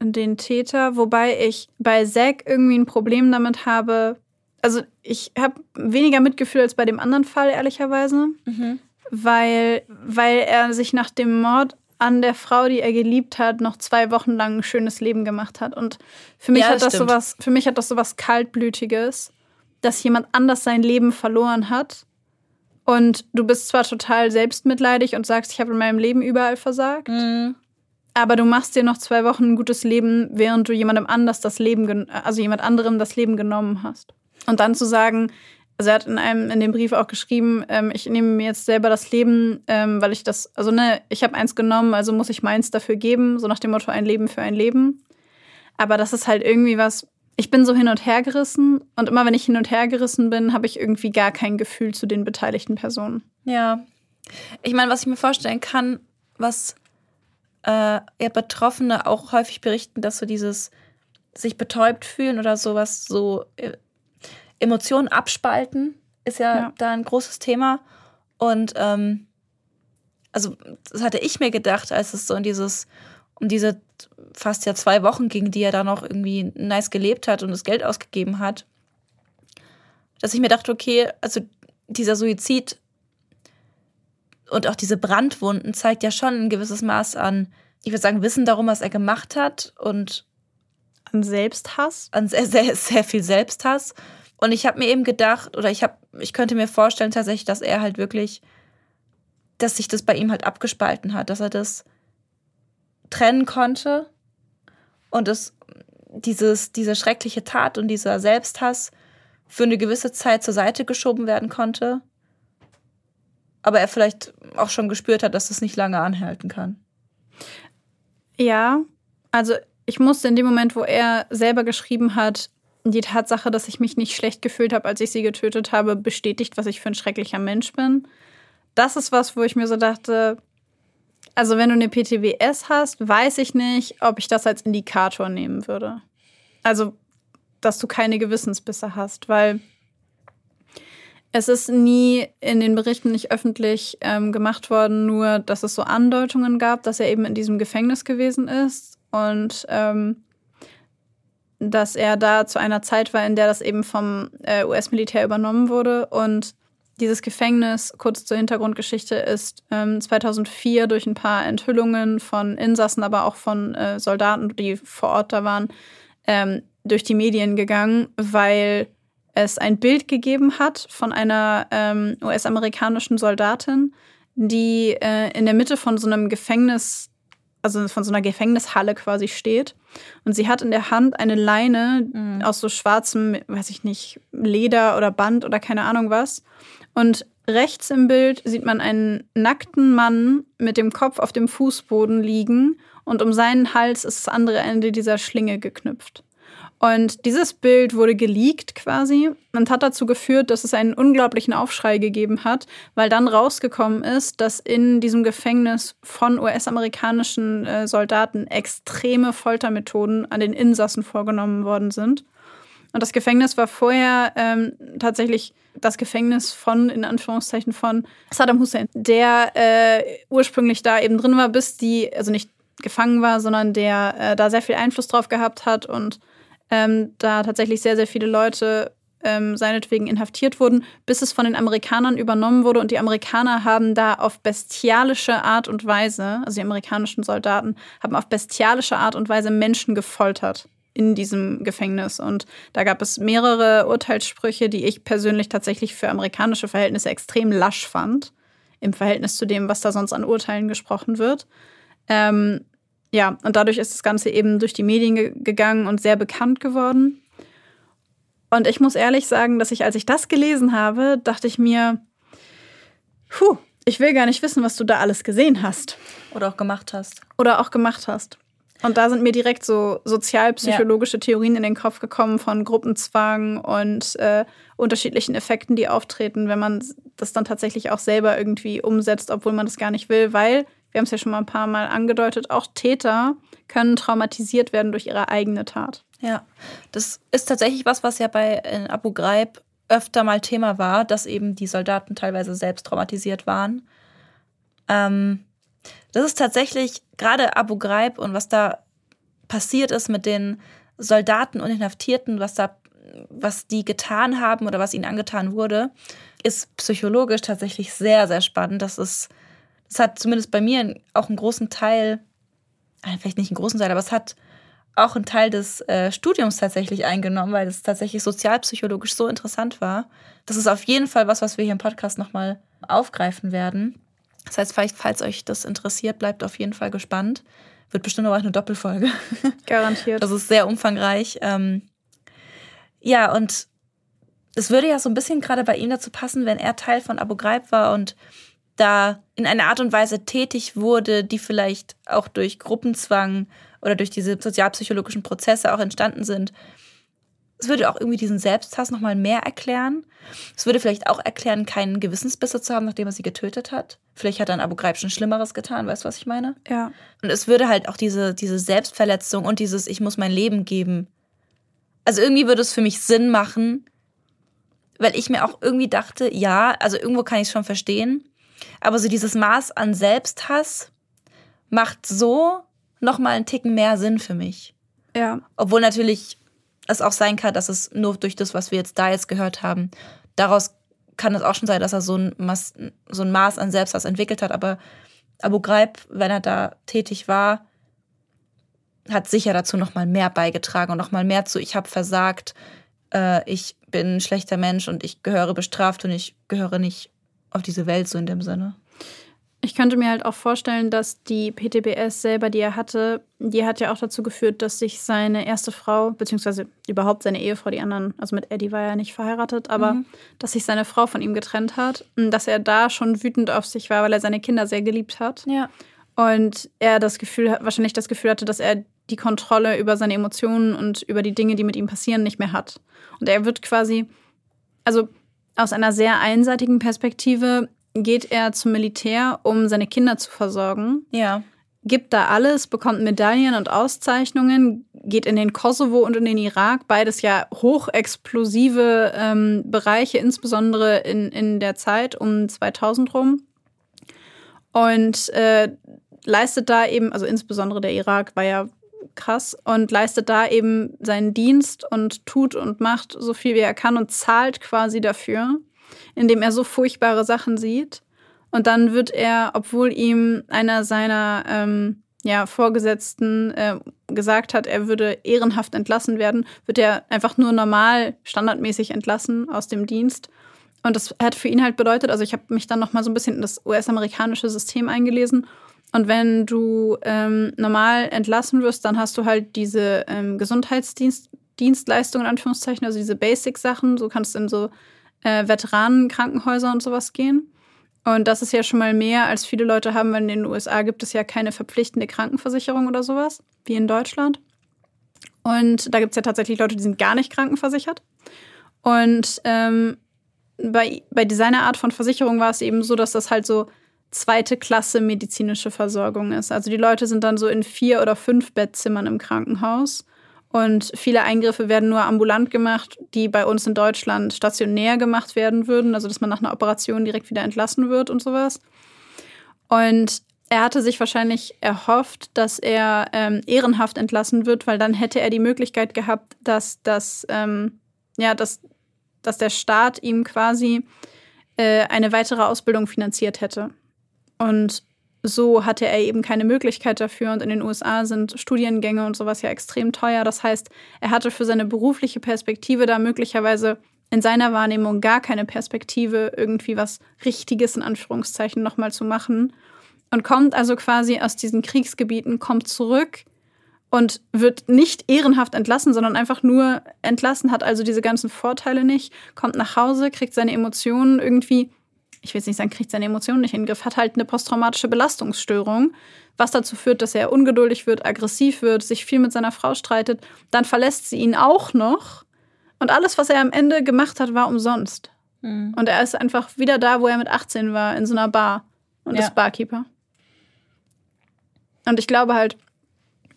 den Täter, wobei ich bei Zack irgendwie ein Problem damit habe. Also ich habe weniger Mitgefühl als bei dem anderen Fall, ehrlicherweise. Mhm. Weil, weil er sich nach dem Mord an der Frau, die er geliebt hat, noch zwei Wochen lang ein schönes Leben gemacht hat. Und für mich Ja, hat das stimmt. sowas, für mich hat das sowas Kaltblütiges, dass jemand anders sein Leben verloren hat. Und du bist zwar total selbstmitleidig und sagst, ich habe in meinem Leben überall versagt, Mhm. aber du machst dir noch zwei Wochen ein gutes Leben, während du jemandem anders das Leben, also jemand anderem das Leben genommen hast. Und dann zu sagen, also er hat in einem in dem Brief auch geschrieben, ähm, ich nehme mir jetzt selber das Leben, ähm, weil ich das, also ne, ich habe eins genommen, also muss ich meins dafür geben, so nach dem Motto ein Leben für ein Leben. Aber das ist halt irgendwie was. Ich bin so hin und her gerissen und immer wenn ich hin und her gerissen bin, habe ich irgendwie gar kein Gefühl zu den beteiligten Personen. Ja. Ich meine, was ich mir vorstellen kann, was äh, Betroffene auch häufig berichten, dass so dieses sich betäubt fühlen oder sowas, so äh, Emotionen abspalten, ist ja, Ja. da ein großes Thema. Und ähm, also das hatte ich mir gedacht, als es so in dieses, um diese fast ja zwei Wochen ging, die er da noch irgendwie nice gelebt hat und das Geld ausgegeben hat, dass ich mir dachte, okay, also dieser Suizid und auch diese Brandwunden zeigt ja schon ein gewisses Maß an, ich würde sagen, Wissen darum, was er gemacht hat und An Selbsthass? an sehr, sehr, sehr viel Selbsthass. Und ich habe mir eben gedacht, oder ich habe, ich könnte mir vorstellen tatsächlich, dass er halt wirklich, dass sich das bei ihm halt abgespalten hat, dass er das trennen konnte und es dieses, diese schreckliche Tat und dieser Selbsthass für eine gewisse Zeit zur Seite geschoben werden konnte. Aber er vielleicht auch schon gespürt hat, dass das nicht lange anhalten kann. Ja, also ich musste in dem Moment, wo er selber geschrieben hat, die Tatsache, dass ich mich nicht schlecht gefühlt habe, als ich sie getötet habe, bestätigt, was ich für ein schrecklicher Mensch bin. Das ist was, wo ich mir so dachte, also wenn du eine PTWS hast, weiß ich nicht, ob ich das als Indikator nehmen würde. Also, dass du keine Gewissensbisse hast, weil es ist nie in den Berichten nicht öffentlich ähm, gemacht worden, nur dass es so Andeutungen gab, dass er eben in diesem Gefängnis gewesen ist und ähm, dass er da zu einer Zeit war, in der das eben vom äh, US-Militär übernommen wurde. Und dieses Gefängnis, kurz zur Hintergrundgeschichte, ist ähm, 2004 durch ein paar Enthüllungen von Insassen, aber auch von äh, Soldaten, die vor Ort da waren, ähm, durch die Medien gegangen, weil es ein Bild gegeben hat von einer ähm, US-amerikanischen Soldatin, die äh, in der Mitte von so einem Gefängnis, also von so einer Gefängnishalle quasi steht. Und sie hat in der Hand eine Leine Mhm. aus so schwarzem, weiß ich nicht, Leder oder Band oder keine Ahnung was. Und rechts im Bild sieht man einen nackten Mann mit dem Kopf auf dem Fußboden liegen und um seinen Hals ist das andere Ende dieser Schlinge geknüpft. Und dieses Bild wurde geleakt quasi und hat dazu geführt, dass es einen unglaublichen Aufschrei gegeben hat, weil dann rausgekommen ist, dass in diesem Gefängnis von US-amerikanischen äh, Soldaten extreme Foltermethoden an den Insassen vorgenommen worden sind. Und das Gefängnis war vorher ähm, tatsächlich das Gefängnis von, in Anführungszeichen, von Saddam Hussein, der äh, ursprünglich da eben drin war, bis die, also nicht gefangen war, sondern der äh, da sehr viel Einfluss drauf gehabt hat und ähm, da tatsächlich sehr, sehr viele Leute ähm, seinetwegen inhaftiert wurden, bis es von den Amerikanern übernommen wurde. Und die Amerikaner haben da auf bestialische Art und Weise, also die amerikanischen Soldaten, haben auf bestialische Art und Weise Menschen gefoltert in diesem Gefängnis. Und da gab es mehrere Urteilssprüche, die ich persönlich tatsächlich für amerikanische Verhältnisse extrem lasch fand, im Verhältnis zu dem, was da sonst an Urteilen gesprochen wird. Ähm, ja, und dadurch ist das Ganze eben durch die Medien ge gegangen und sehr bekannt geworden. Und ich muss ehrlich sagen, dass ich, als ich das gelesen habe, dachte ich mir, puh, ich will gar nicht wissen, was du da alles gesehen hast Oder auch gemacht hast. oder auch gemacht hast. Und da sind mir direkt so sozialpsychologische ja. Theorien in den Kopf gekommen von Gruppenzwang und äh, unterschiedlichen Effekten, die auftreten, wenn man das dann tatsächlich auch selber irgendwie umsetzt, obwohl man das gar nicht will, weil, wir haben es ja schon mal ein paar Mal angedeutet, auch Täter können traumatisiert werden durch ihre eigene Tat. Ja, das ist tatsächlich was, was ja bei Abu Ghraib öfter mal Thema war, dass eben die Soldaten teilweise selbst traumatisiert waren. Ähm, das ist tatsächlich gerade Abu Ghraib und was da passiert ist mit den Soldaten und Inhaftierten, was da, was die getan haben oder was ihnen angetan wurde, ist psychologisch tatsächlich sehr, sehr spannend. Das ist, das hat zumindest bei mir auch einen großen Teil, äh, vielleicht nicht einen großen Teil, aber es hat auch einen Teil des äh, Studiums tatsächlich eingenommen, weil es tatsächlich sozialpsychologisch so interessant war. Das ist auf jeden Fall was, was wir hier im Podcast nochmal aufgreifen werden. Das heißt, vielleicht, falls euch das interessiert, bleibt auf jeden Fall gespannt. Wird bestimmt auch eine Doppelfolge. <laughs> Garantiert. Das ist sehr umfangreich. Ähm, ja, und es würde ja so ein bisschen gerade bei ihm dazu passen, wenn er Teil von Abu Ghraib war und da in einer Art und Weise tätig wurde, die vielleicht auch durch Gruppenzwang oder durch diese sozialpsychologischen Prozesse auch entstanden sind. Es würde auch irgendwie diesen Selbsthass nochmal mehr erklären. Es würde vielleicht auch erklären, keinen Gewissensbisse zu haben, nachdem er sie getötet hat. Vielleicht hat dann Abu Ghraib schon Schlimmeres getan, weißt du, was ich meine? Ja. Und es würde halt auch diese, diese Selbstverletzung und dieses Ich muss mein Leben geben. Also irgendwie würde es für mich Sinn machen, weil ich mir auch irgendwie dachte, ja, also irgendwo kann ich es schon verstehen, aber so dieses Maß an Selbsthass macht so nochmal einen Ticken mehr Sinn für mich. Ja. Obwohl natürlich es auch sein kann, dass es nur durch das, was wir jetzt da jetzt gehört haben, daraus kann es auch schon sein, dass er so ein, Maß, so ein Maß an Selbsthass entwickelt hat. Aber Abu Ghraib, wenn er da tätig war, hat sicher dazu nochmal mehr beigetragen und nochmal mehr zu, ich habe versagt, äh, ich bin ein schlechter Mensch und ich gehöre bestraft und ich gehöre nicht auf diese Welt so in dem Sinne. Ich könnte mir halt auch vorstellen, dass die PTBS selber, die er hatte, die hat ja auch dazu geführt, dass sich seine erste Frau, beziehungsweise überhaupt seine Ehefrau, die anderen, also mit Eddie war er nicht verheiratet, aber mhm. dass sich seine Frau von ihm getrennt hat, und dass er da schon wütend auf sich war, weil er seine Kinder sehr geliebt hat. Ja. Und er das Gefühl, wahrscheinlich das Gefühl hatte, dass er die Kontrolle über seine Emotionen und über die Dinge, die mit ihm passieren, nicht mehr hat. Und er wird quasi, also aus einer sehr einseitigen Perspektive geht er zum Militär, um seine Kinder zu versorgen. Ja. Gibt da alles, bekommt Medaillen und Auszeichnungen, geht in den Kosovo und in den Irak, beides ja hochexplosive ähm, Bereiche, insbesondere in, in der Zeit um 2000 rum. Und äh, leistet da eben, also insbesondere der Irak war ja krass, und leistet da eben seinen Dienst und tut und macht so viel wie er kann und zahlt quasi dafür in dem er so furchtbare Sachen sieht. Und dann wird er, obwohl ihm einer seiner ähm, ja, Vorgesetzten äh, gesagt hat, er würde ehrenhaft entlassen werden, wird er einfach nur normal, standardmäßig entlassen aus dem Dienst. Und das hat für ihn halt bedeutet, also ich habe mich dann noch mal so ein bisschen in das US-amerikanische System eingelesen. Und wenn du ähm, normal entlassen wirst, dann hast du halt diese ähm, Gesundheitsdienstleistungen, in Anführungszeichen, also diese Basic-Sachen. So kannst du in so äh, Veteranenkrankenhäuser und sowas gehen. Und das ist ja schon mal mehr, als viele Leute haben, weil in den USA gibt es ja keine verpflichtende Krankenversicherung oder sowas, wie in Deutschland. Und da gibt es ja tatsächlich Leute, die sind gar nicht krankenversichert. Und ähm, bei, bei dieser Art von Versicherung war es eben so, dass das halt so zweite Klasse medizinische Versorgung ist. Also die Leute sind dann so in vier oder fünf Bettzimmern im Krankenhaus und viele Eingriffe werden nur ambulant gemacht, die bei uns in Deutschland stationär gemacht werden würden, also dass man nach einer Operation direkt wieder entlassen wird und sowas. Und er hatte sich wahrscheinlich erhofft, dass er ähm, ehrenhaft entlassen wird, weil dann hätte er die Möglichkeit gehabt, dass das, ähm, ja, dass, dass der Staat ihm quasi äh, eine weitere Ausbildung finanziert hätte. Und so hatte er eben keine Möglichkeit dafür. Und in den USA sind Studiengänge und sowas ja extrem teuer. Das heißt, er hatte für seine berufliche Perspektive da möglicherweise in seiner Wahrnehmung gar keine Perspektive, irgendwie was Richtiges in Anführungszeichen nochmal zu machen. Und kommt also quasi aus diesen Kriegsgebieten, kommt zurück und wird nicht ehrenhaft entlassen, sondern einfach nur entlassen, hat also diese ganzen Vorteile nicht, kommt nach Hause, kriegt seine Emotionen irgendwie ich will jetzt nicht sagen, kriegt seine Emotionen nicht in den Griff, hat halt eine posttraumatische Belastungsstörung, was dazu führt, dass er ungeduldig wird, aggressiv wird, sich viel mit seiner Frau streitet. Dann verlässt sie ihn auch noch. Und alles, was er am Ende gemacht hat, war umsonst. Mhm. Und er ist einfach wieder da, wo er mit 18 war, in so einer Bar und ja. ist Barkeeper. Und ich glaube halt,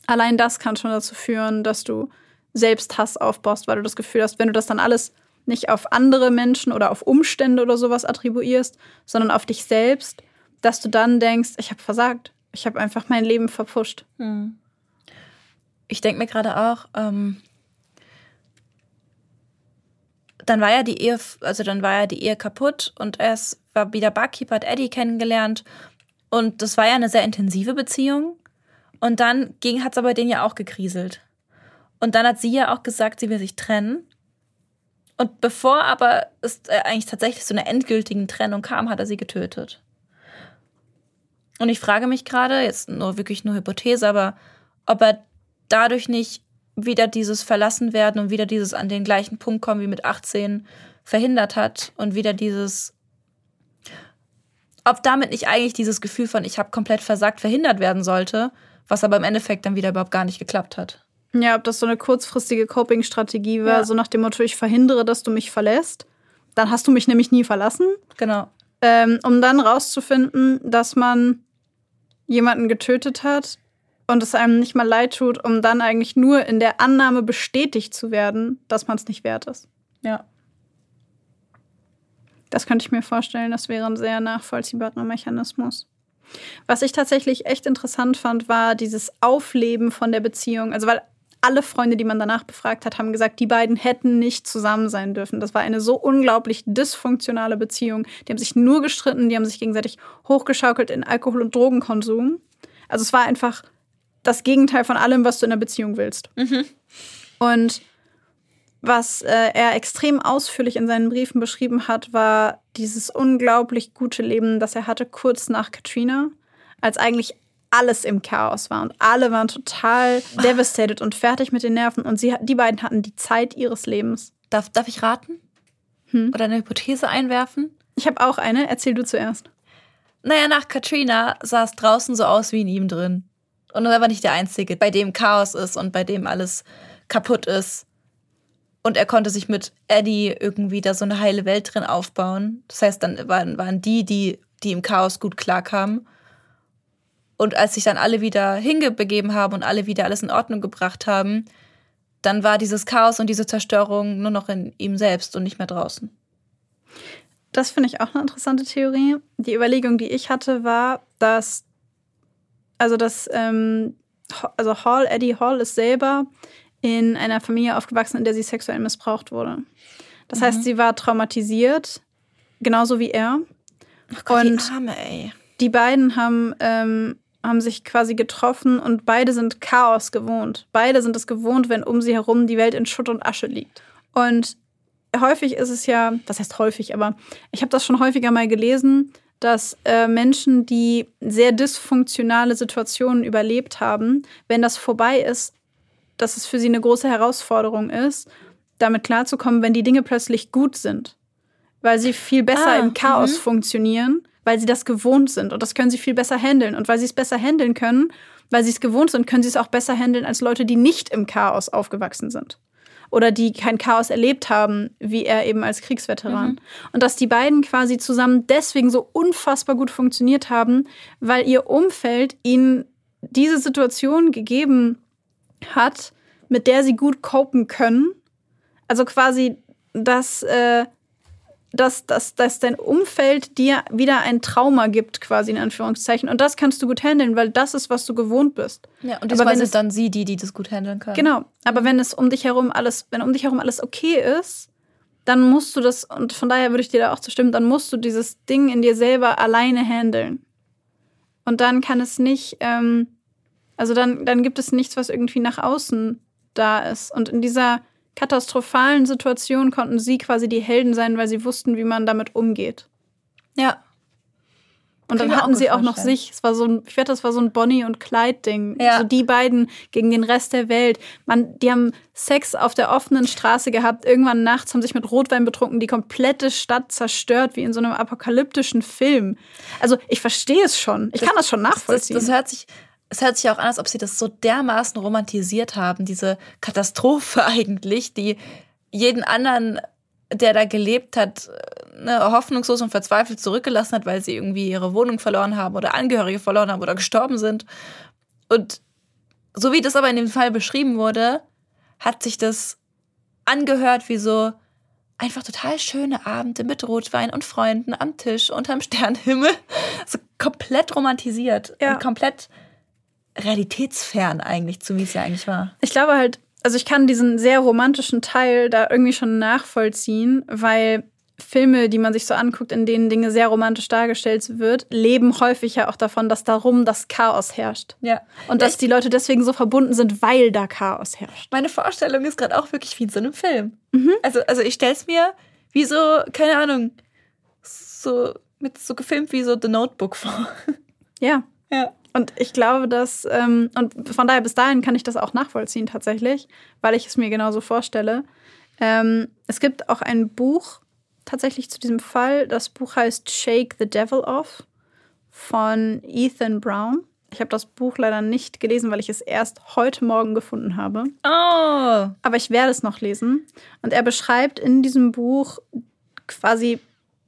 allein das kann schon dazu führen, dass du selbst Hass aufbaust, weil du das Gefühl hast, wenn du das dann alles nicht auf andere Menschen oder auf Umstände oder sowas attribuierst, sondern auf dich selbst, dass du dann denkst, ich habe versagt. Ich habe einfach mein Leben verpusht. Hm. Ich denke mir gerade auch, ähm, dann war ja die Ehe, also dann war ja die Ehe kaputt und er war wieder Barkeeper, hat Eddie kennengelernt und das war ja eine sehr intensive Beziehung. Und dann hat es aber den ja auch gekriselt. Und dann hat sie ja auch gesagt, sie will sich trennen. Und bevor aber es äh, eigentlich tatsächlich zu einer endgültigen Trennung kam, hat er sie getötet. Und ich frage mich gerade, jetzt nur wirklich nur Hypothese, aber ob er dadurch nicht wieder dieses Verlassen werden und wieder dieses an den gleichen Punkt kommen wie mit 18 verhindert hat und wieder dieses ob damit nicht eigentlich dieses Gefühl von ich habe komplett versagt verhindert werden sollte, was aber im Endeffekt dann wieder überhaupt gar nicht geklappt hat. Ja, ob das so eine kurzfristige Coping-Strategie war, ja. so nach dem Motto, ich verhindere, dass du mich verlässt. Dann hast du mich nämlich nie verlassen. Genau. Ähm, um dann rauszufinden, dass man jemanden getötet hat und es einem nicht mal leid tut, um dann eigentlich nur in der Annahme bestätigt zu werden, dass man es nicht wert ist. Ja. Das könnte ich mir vorstellen, das wäre ein sehr nachvollziehbarer Mechanismus. Was ich tatsächlich echt interessant fand, war dieses Aufleben von der Beziehung. Also, weil alle Freunde, die man danach befragt hat, haben gesagt, die beiden hätten nicht zusammen sein dürfen. Das war eine so unglaublich dysfunktionale Beziehung. Die haben sich nur gestritten, die haben sich gegenseitig hochgeschaukelt in Alkohol- und Drogenkonsum. Also es war einfach das Gegenteil von allem, was du in einer Beziehung willst. Mhm. Und was äh, er extrem ausführlich in seinen Briefen beschrieben hat, war dieses unglaublich gute Leben, das er hatte kurz nach Katrina, als eigentlich alles im Chaos war und alle waren total devastated und fertig mit den Nerven und sie, die beiden hatten die Zeit ihres Lebens. Darf, darf ich raten? Hm? Oder eine Hypothese einwerfen? Ich habe auch eine. Erzähl du zuerst. Naja, nach Katrina sah es draußen so aus wie in ihm drin. Und er war nicht der Einzige, bei dem Chaos ist und bei dem alles kaputt ist. Und er konnte sich mit Eddie irgendwie da so eine heile Welt drin aufbauen. Das heißt, dann waren, waren die, die, die im Chaos gut klarkamen. Und als sich dann alle wieder hingebegeben haben und alle wieder alles in Ordnung gebracht haben, dann war dieses Chaos und diese Zerstörung nur noch in ihm selbst und nicht mehr draußen. Das finde ich auch eine interessante Theorie. Die Überlegung, die ich hatte, war, dass also dass ähm, also Hall, Eddie Hall ist selber in einer Familie aufgewachsen, in der sie sexuell missbraucht wurde. Das mhm. heißt, sie war traumatisiert, genauso wie er. Ach Gott, und die, Arme, ey. die beiden haben, ähm, haben sich quasi getroffen und beide sind Chaos gewohnt. Beide sind es gewohnt, wenn um sie herum die Welt in Schutt und Asche liegt. Und häufig ist es ja, was heißt häufig, aber ich habe das schon häufiger mal gelesen, dass äh, Menschen, die sehr dysfunktionale Situationen überlebt haben, wenn das vorbei ist, dass es für sie eine große Herausforderung ist, damit klarzukommen, wenn die Dinge plötzlich gut sind. Weil sie viel besser ah, im Chaos -hmm. funktionieren, weil sie das gewohnt sind. Und das können sie viel besser handeln. Und weil sie es besser handeln können, weil sie es gewohnt sind, können sie es auch besser handeln als Leute, die nicht im Chaos aufgewachsen sind. Oder die kein Chaos erlebt haben, wie er eben als Kriegsveteran. Mhm. Und dass die beiden quasi zusammen deswegen so unfassbar gut funktioniert haben, weil ihr Umfeld ihnen diese Situation gegeben hat, mit der sie gut copen können. Also quasi, dass, äh, dass, dass, dass dein Umfeld dir wieder ein Trauma gibt, quasi in Anführungszeichen. Und das kannst du gut handeln, weil das ist, was du gewohnt bist. Ja, und diesmal sind dann sie, die, die das gut handeln können. Genau. Aber wenn es um dich herum alles, wenn um dich herum alles okay ist, dann musst du das, und von daher würde ich dir da auch zustimmen, dann musst du dieses Ding in dir selber alleine handeln. Und dann kann es nicht, ähm, also dann, dann gibt es nichts, was irgendwie nach außen da ist. Und in dieser katastrophalen Situation konnten sie quasi die Helden sein, weil sie wussten, wie man damit umgeht. Ja. Und dann hatten sie auch noch sich. Es war so ein, ich wette, das war so ein Bonnie und Clyde-Ding. Ja. So die beiden gegen den Rest der Welt. Man, die haben Sex auf der offenen Straße gehabt. Irgendwann nachts haben sich mit Rotwein betrunken, die komplette Stadt zerstört, wie in so einem apokalyptischen Film. Also ich verstehe es schon. Ich das, kann das schon nachvollziehen. Das, das, hört sich es hört sich auch an, als ob sie das so dermaßen romantisiert haben, diese Katastrophe <laughs> eigentlich, die jeden anderen, der da gelebt hat, ne, hoffnungslos und verzweifelt zurückgelassen hat, weil sie irgendwie ihre Wohnung verloren haben oder Angehörige verloren haben oder gestorben sind. Und so wie das aber in dem Fall beschrieben wurde, hat sich das angehört wie so einfach total schöne Abende mit Rotwein und Freunden am Tisch unterm <laughs> Sternenhimmel. So komplett romantisiert Ja. und komplett realitätsfern eigentlich zu, wie es ja eigentlich war. Ich glaube halt, also ich kann diesen sehr romantischen Teil da irgendwie schon nachvollziehen, weil Filme, die man sich so anguckt, in denen Dinge sehr romantisch dargestellt wird, leben häufig ja auch davon, dass darum das Chaos herrscht. Ja. Und dass die Leute deswegen so verbunden sind, weil da Chaos herrscht. Meine Vorstellung ist gerade auch wirklich wie in so einem Film. Also, also ich stelle es mir wie so, keine Ahnung, so mit so gefilmt wie so The Notebook <laughs> vor. Ja. Ja. Und ich glaube, dass, ähm, und von daher bis dahin kann ich das auch nachvollziehen tatsächlich, weil ich es mir genauso vorstelle. Ähm, es gibt auch ein Buch tatsächlich zu diesem Fall. Das Buch heißt Shake the Devil Off von Ethan Brown. Ich habe das Buch leider nicht gelesen, weil ich es erst heute Morgen gefunden habe. Oh. Aber ich werde es noch lesen. Und er beschreibt in diesem Buch quasi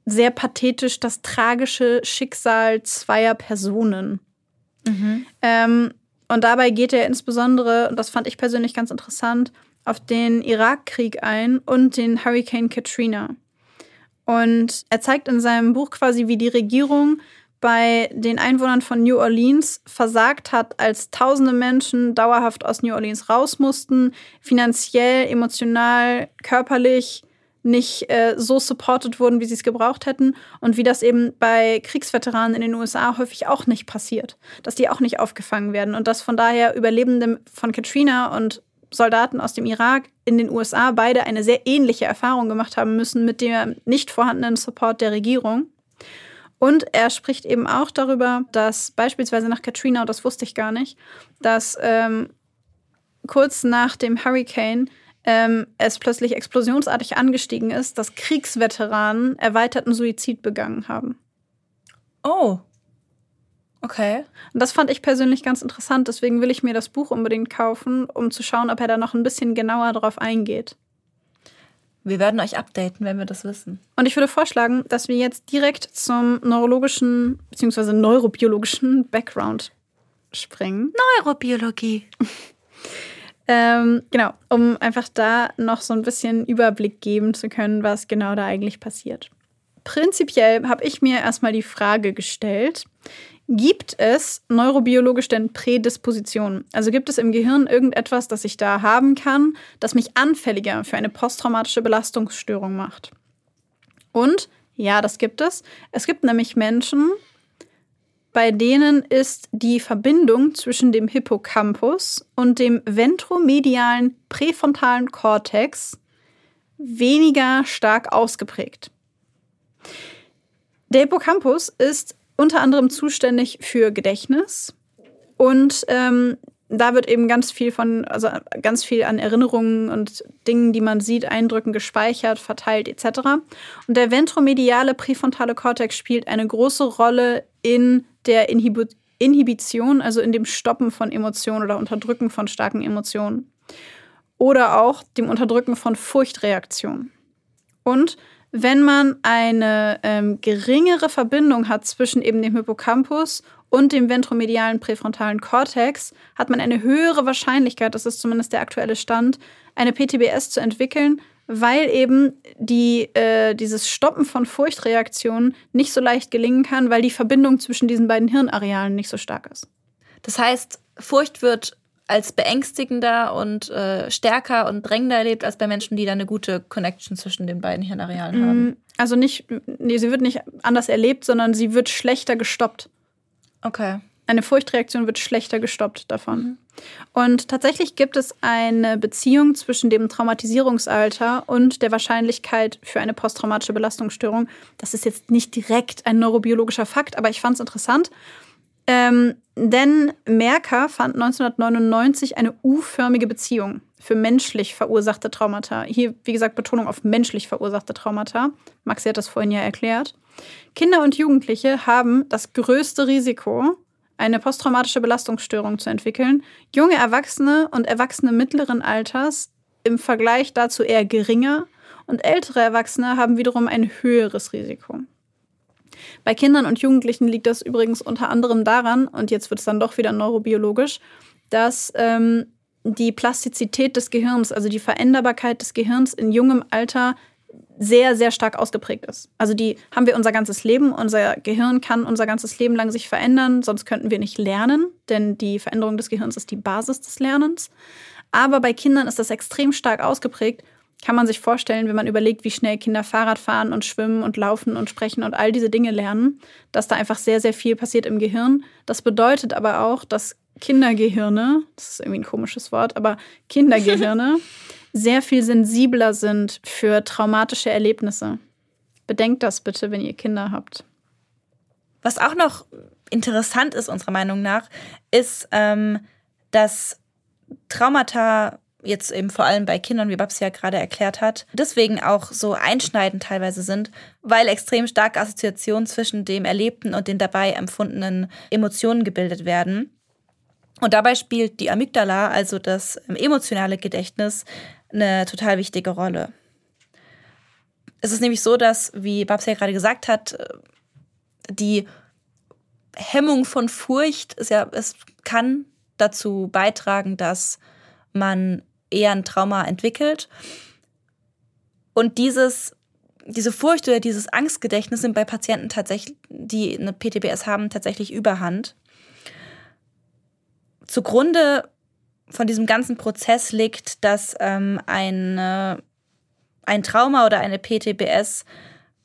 sehr pathetisch das tragische Schicksal zweier Personen. Ähm, und dabei geht er insbesondere, und das fand ich persönlich ganz interessant, auf den Irakkrieg ein und den Hurricane Katrina. Und er zeigt in seinem Buch quasi, wie die Regierung bei den Einwohnern von New Orleans versagt hat, als tausende Menschen dauerhaft aus New Orleans raus mussten, finanziell, emotional, körperlich nicht äh, so supported wurden, wie sie es gebraucht hätten und wie das eben bei Kriegsveteranen in den USA häufig auch nicht passiert, dass die auch nicht aufgefangen werden und dass von daher Überlebende von Katrina und Soldaten aus dem Irak in den USA beide eine sehr ähnliche Erfahrung gemacht haben müssen mit dem nicht vorhandenen Support der Regierung. Und er spricht eben auch darüber, dass beispielsweise nach Katrina, das wusste ich gar nicht, dass ähm, kurz nach dem Hurricane ähm, es plötzlich explosionsartig angestiegen ist, dass Kriegsveteranen erweiterten Suizid begangen haben. Oh. Okay. Und das fand ich persönlich ganz interessant, deswegen will ich mir das Buch unbedingt kaufen, um zu schauen, ob er da noch ein bisschen genauer drauf eingeht. Wir werden euch updaten, wenn wir das wissen. Und ich würde vorschlagen, dass wir jetzt direkt zum neurologischen bzw. neurobiologischen Background springen. Neurobiologie. <laughs> Ähm, genau, um einfach da noch so ein bisschen Überblick geben zu können, was genau da eigentlich passiert. Prinzipiell habe ich mir erstmal die Frage gestellt, gibt es neurobiologisch denn Prädispositionen? Also gibt es im Gehirn irgendetwas, das ich da haben kann, das mich anfälliger für eine posttraumatische Belastungsstörung macht? Und ja, das gibt es. Es gibt nämlich Menschen, bei denen ist die Verbindung zwischen dem Hippocampus und dem ventromedialen präfrontalen Kortex weniger stark ausgeprägt. Der Hippocampus ist unter anderem zuständig für Gedächtnis und ähm, da wird eben ganz viel von, also ganz viel an Erinnerungen und Dingen, die man sieht, Eindrücken gespeichert, verteilt etc. Und der ventromediale präfrontale Kortex spielt eine große Rolle in der Inhibi Inhibition, also in dem Stoppen von Emotionen oder Unterdrücken von starken Emotionen. Oder auch dem Unterdrücken von Furchtreaktionen. Und wenn man eine ähm, geringere Verbindung hat zwischen eben dem Hippocampus und dem ventromedialen präfrontalen Kortex, hat man eine höhere Wahrscheinlichkeit, das ist zumindest der aktuelle Stand, eine PTBS zu entwickeln, weil eben die, äh, dieses Stoppen von Furchtreaktionen nicht so leicht gelingen kann, weil die Verbindung zwischen diesen beiden Hirnarealen nicht so stark ist. Das heißt, Furcht wird als beängstigender und äh, stärker und drängender erlebt als bei Menschen, die da eine gute Connection zwischen den beiden Hirnarealen haben. Also nicht, nee, sie wird nicht anders erlebt, sondern sie wird schlechter gestoppt. Okay. Eine Furchtreaktion wird schlechter gestoppt davon. Und tatsächlich gibt es eine Beziehung zwischen dem Traumatisierungsalter und der Wahrscheinlichkeit für eine posttraumatische Belastungsstörung. Das ist jetzt nicht direkt ein neurobiologischer Fakt, aber ich fand es interessant. Ähm, denn Merker fand 1999 eine U-förmige Beziehung für menschlich verursachte Traumata. Hier, wie gesagt, Betonung auf menschlich verursachte Traumata. Maxi hat das vorhin ja erklärt. Kinder und Jugendliche haben das größte Risiko, eine posttraumatische Belastungsstörung zu entwickeln. Junge Erwachsene und Erwachsene mittleren Alters im Vergleich dazu eher geringer und ältere Erwachsene haben wiederum ein höheres Risiko. Bei Kindern und Jugendlichen liegt das übrigens unter anderem daran, und jetzt wird es dann doch wieder neurobiologisch, dass ähm, die Plastizität des Gehirns, also die Veränderbarkeit des Gehirns in jungem Alter sehr, sehr stark ausgeprägt ist. Also die haben wir unser ganzes Leben. Unser Gehirn kann unser ganzes Leben lang sich verändern, sonst könnten wir nicht lernen, denn die Veränderung des Gehirns ist die Basis des Lernens. Aber bei Kindern ist das extrem stark ausgeprägt. Kann man sich vorstellen, wenn man überlegt, wie schnell Kinder Fahrrad fahren und schwimmen und laufen und sprechen und all diese Dinge lernen, dass da einfach sehr, sehr viel passiert im Gehirn. Das bedeutet aber auch, dass Kindergehirne, das ist irgendwie ein komisches Wort, aber Kindergehirne <laughs> sehr viel sensibler sind für traumatische Erlebnisse. Bedenkt das bitte, wenn ihr Kinder habt. Was auch noch interessant ist, unserer Meinung nach, ist, ähm, dass Traumata jetzt eben vor allem bei Kindern, wie Babsi ja gerade erklärt hat, deswegen auch so einschneidend teilweise sind, weil extrem starke Assoziationen zwischen dem Erlebten und den dabei empfundenen Emotionen gebildet werden. Und dabei spielt die Amygdala, also das emotionale Gedächtnis, eine total wichtige Rolle. Es ist nämlich so, dass, wie Babs ja gerade gesagt hat, die Hemmung von Furcht ist ja, es kann dazu beitragen, dass man eher ein Trauma entwickelt. Und dieses, diese Furcht oder dieses Angstgedächtnis sind bei Patienten tatsächlich, die eine PTBS haben, tatsächlich überhand. Zugrunde von diesem ganzen Prozess liegt, dass ähm, eine, ein Trauma oder eine PTBS,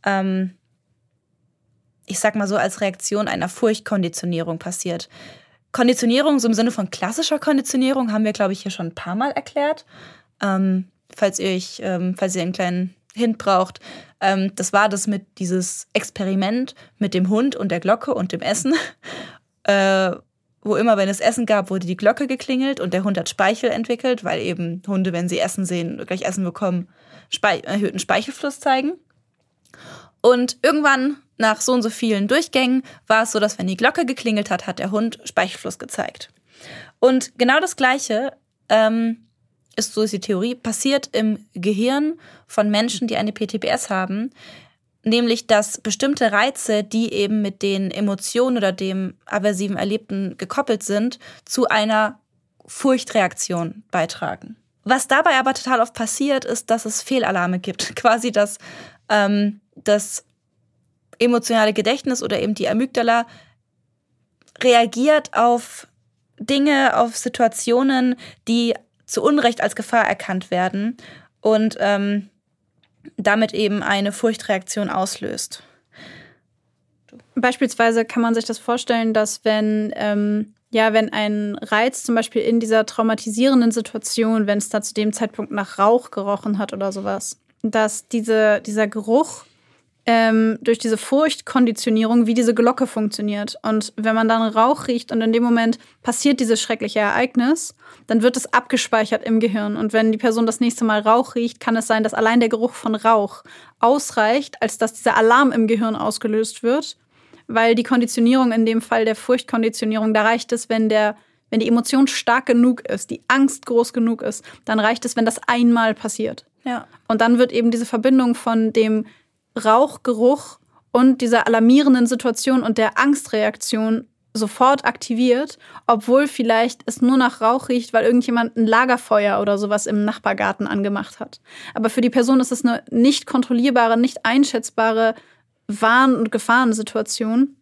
ähm, ich sag mal so, als Reaktion einer Furchtkonditionierung passiert. Konditionierung, so im Sinne von klassischer Konditionierung, haben wir, glaube ich, hier schon ein paar Mal erklärt. Ähm, falls ihr euch, ähm, falls ihr einen kleinen Hint braucht, ähm, das war das mit dieses Experiment mit dem Hund und der Glocke und dem Essen. <laughs> Äh, wo immer, wenn es Essen gab, wurde die Glocke geklingelt und der Hund hat Speichel entwickelt, weil eben Hunde, wenn sie Essen sehen, gleich Essen bekommen, Spe erhöhten Speichelfluss zeigen. Und irgendwann, nach so und so vielen Durchgängen, war es so, dass wenn die Glocke geklingelt hat, hat der Hund Speichelfluss gezeigt. Und genau das Gleiche ähm, ist, so ist die Theorie, passiert im Gehirn von Menschen, die eine PTBS haben, nämlich dass bestimmte Reize, die eben mit den Emotionen oder dem aversiven Erlebten gekoppelt sind, zu einer Furchtreaktion beitragen. Was dabei aber total oft passiert, ist, dass es Fehlalarme gibt. <laughs> Quasi, dass ähm, das emotionale Gedächtnis oder eben die Amygdala reagiert auf Dinge, auf Situationen, die zu Unrecht als Gefahr erkannt werden und ähm, damit eben eine Furchtreaktion auslöst. Beispielsweise kann man sich das vorstellen, dass wenn, ähm, ja, wenn ein Reiz zum Beispiel in dieser traumatisierenden Situation, wenn es da zu dem Zeitpunkt nach Rauch gerochen hat oder sowas, dass diese, dieser Geruch ähm, durch diese Furchtkonditionierung, wie diese Glocke funktioniert. Und wenn man dann Rauch riecht und in dem Moment passiert dieses schreckliche Ereignis, dann wird es abgespeichert im Gehirn. Und wenn die Person das nächste Mal Rauch riecht, kann es sein, dass allein der Geruch von Rauch ausreicht, als dass dieser Alarm im Gehirn ausgelöst wird. Weil die Konditionierung in dem Fall der Furchtkonditionierung, da reicht es, wenn der wenn die Emotion stark genug ist, die Angst groß genug ist, dann reicht es, wenn das einmal passiert. Ja. Und dann wird eben diese Verbindung von dem Rauchgeruch und dieser alarmierenden Situation und der Angstreaktion sofort aktiviert, obwohl vielleicht es nur nach Rauch riecht, weil irgendjemand ein Lagerfeuer oder sowas im Nachbargarten angemacht hat. Aber für die Person ist es eine nicht kontrollierbare, nicht einschätzbare Warn- und Gefahrensituation.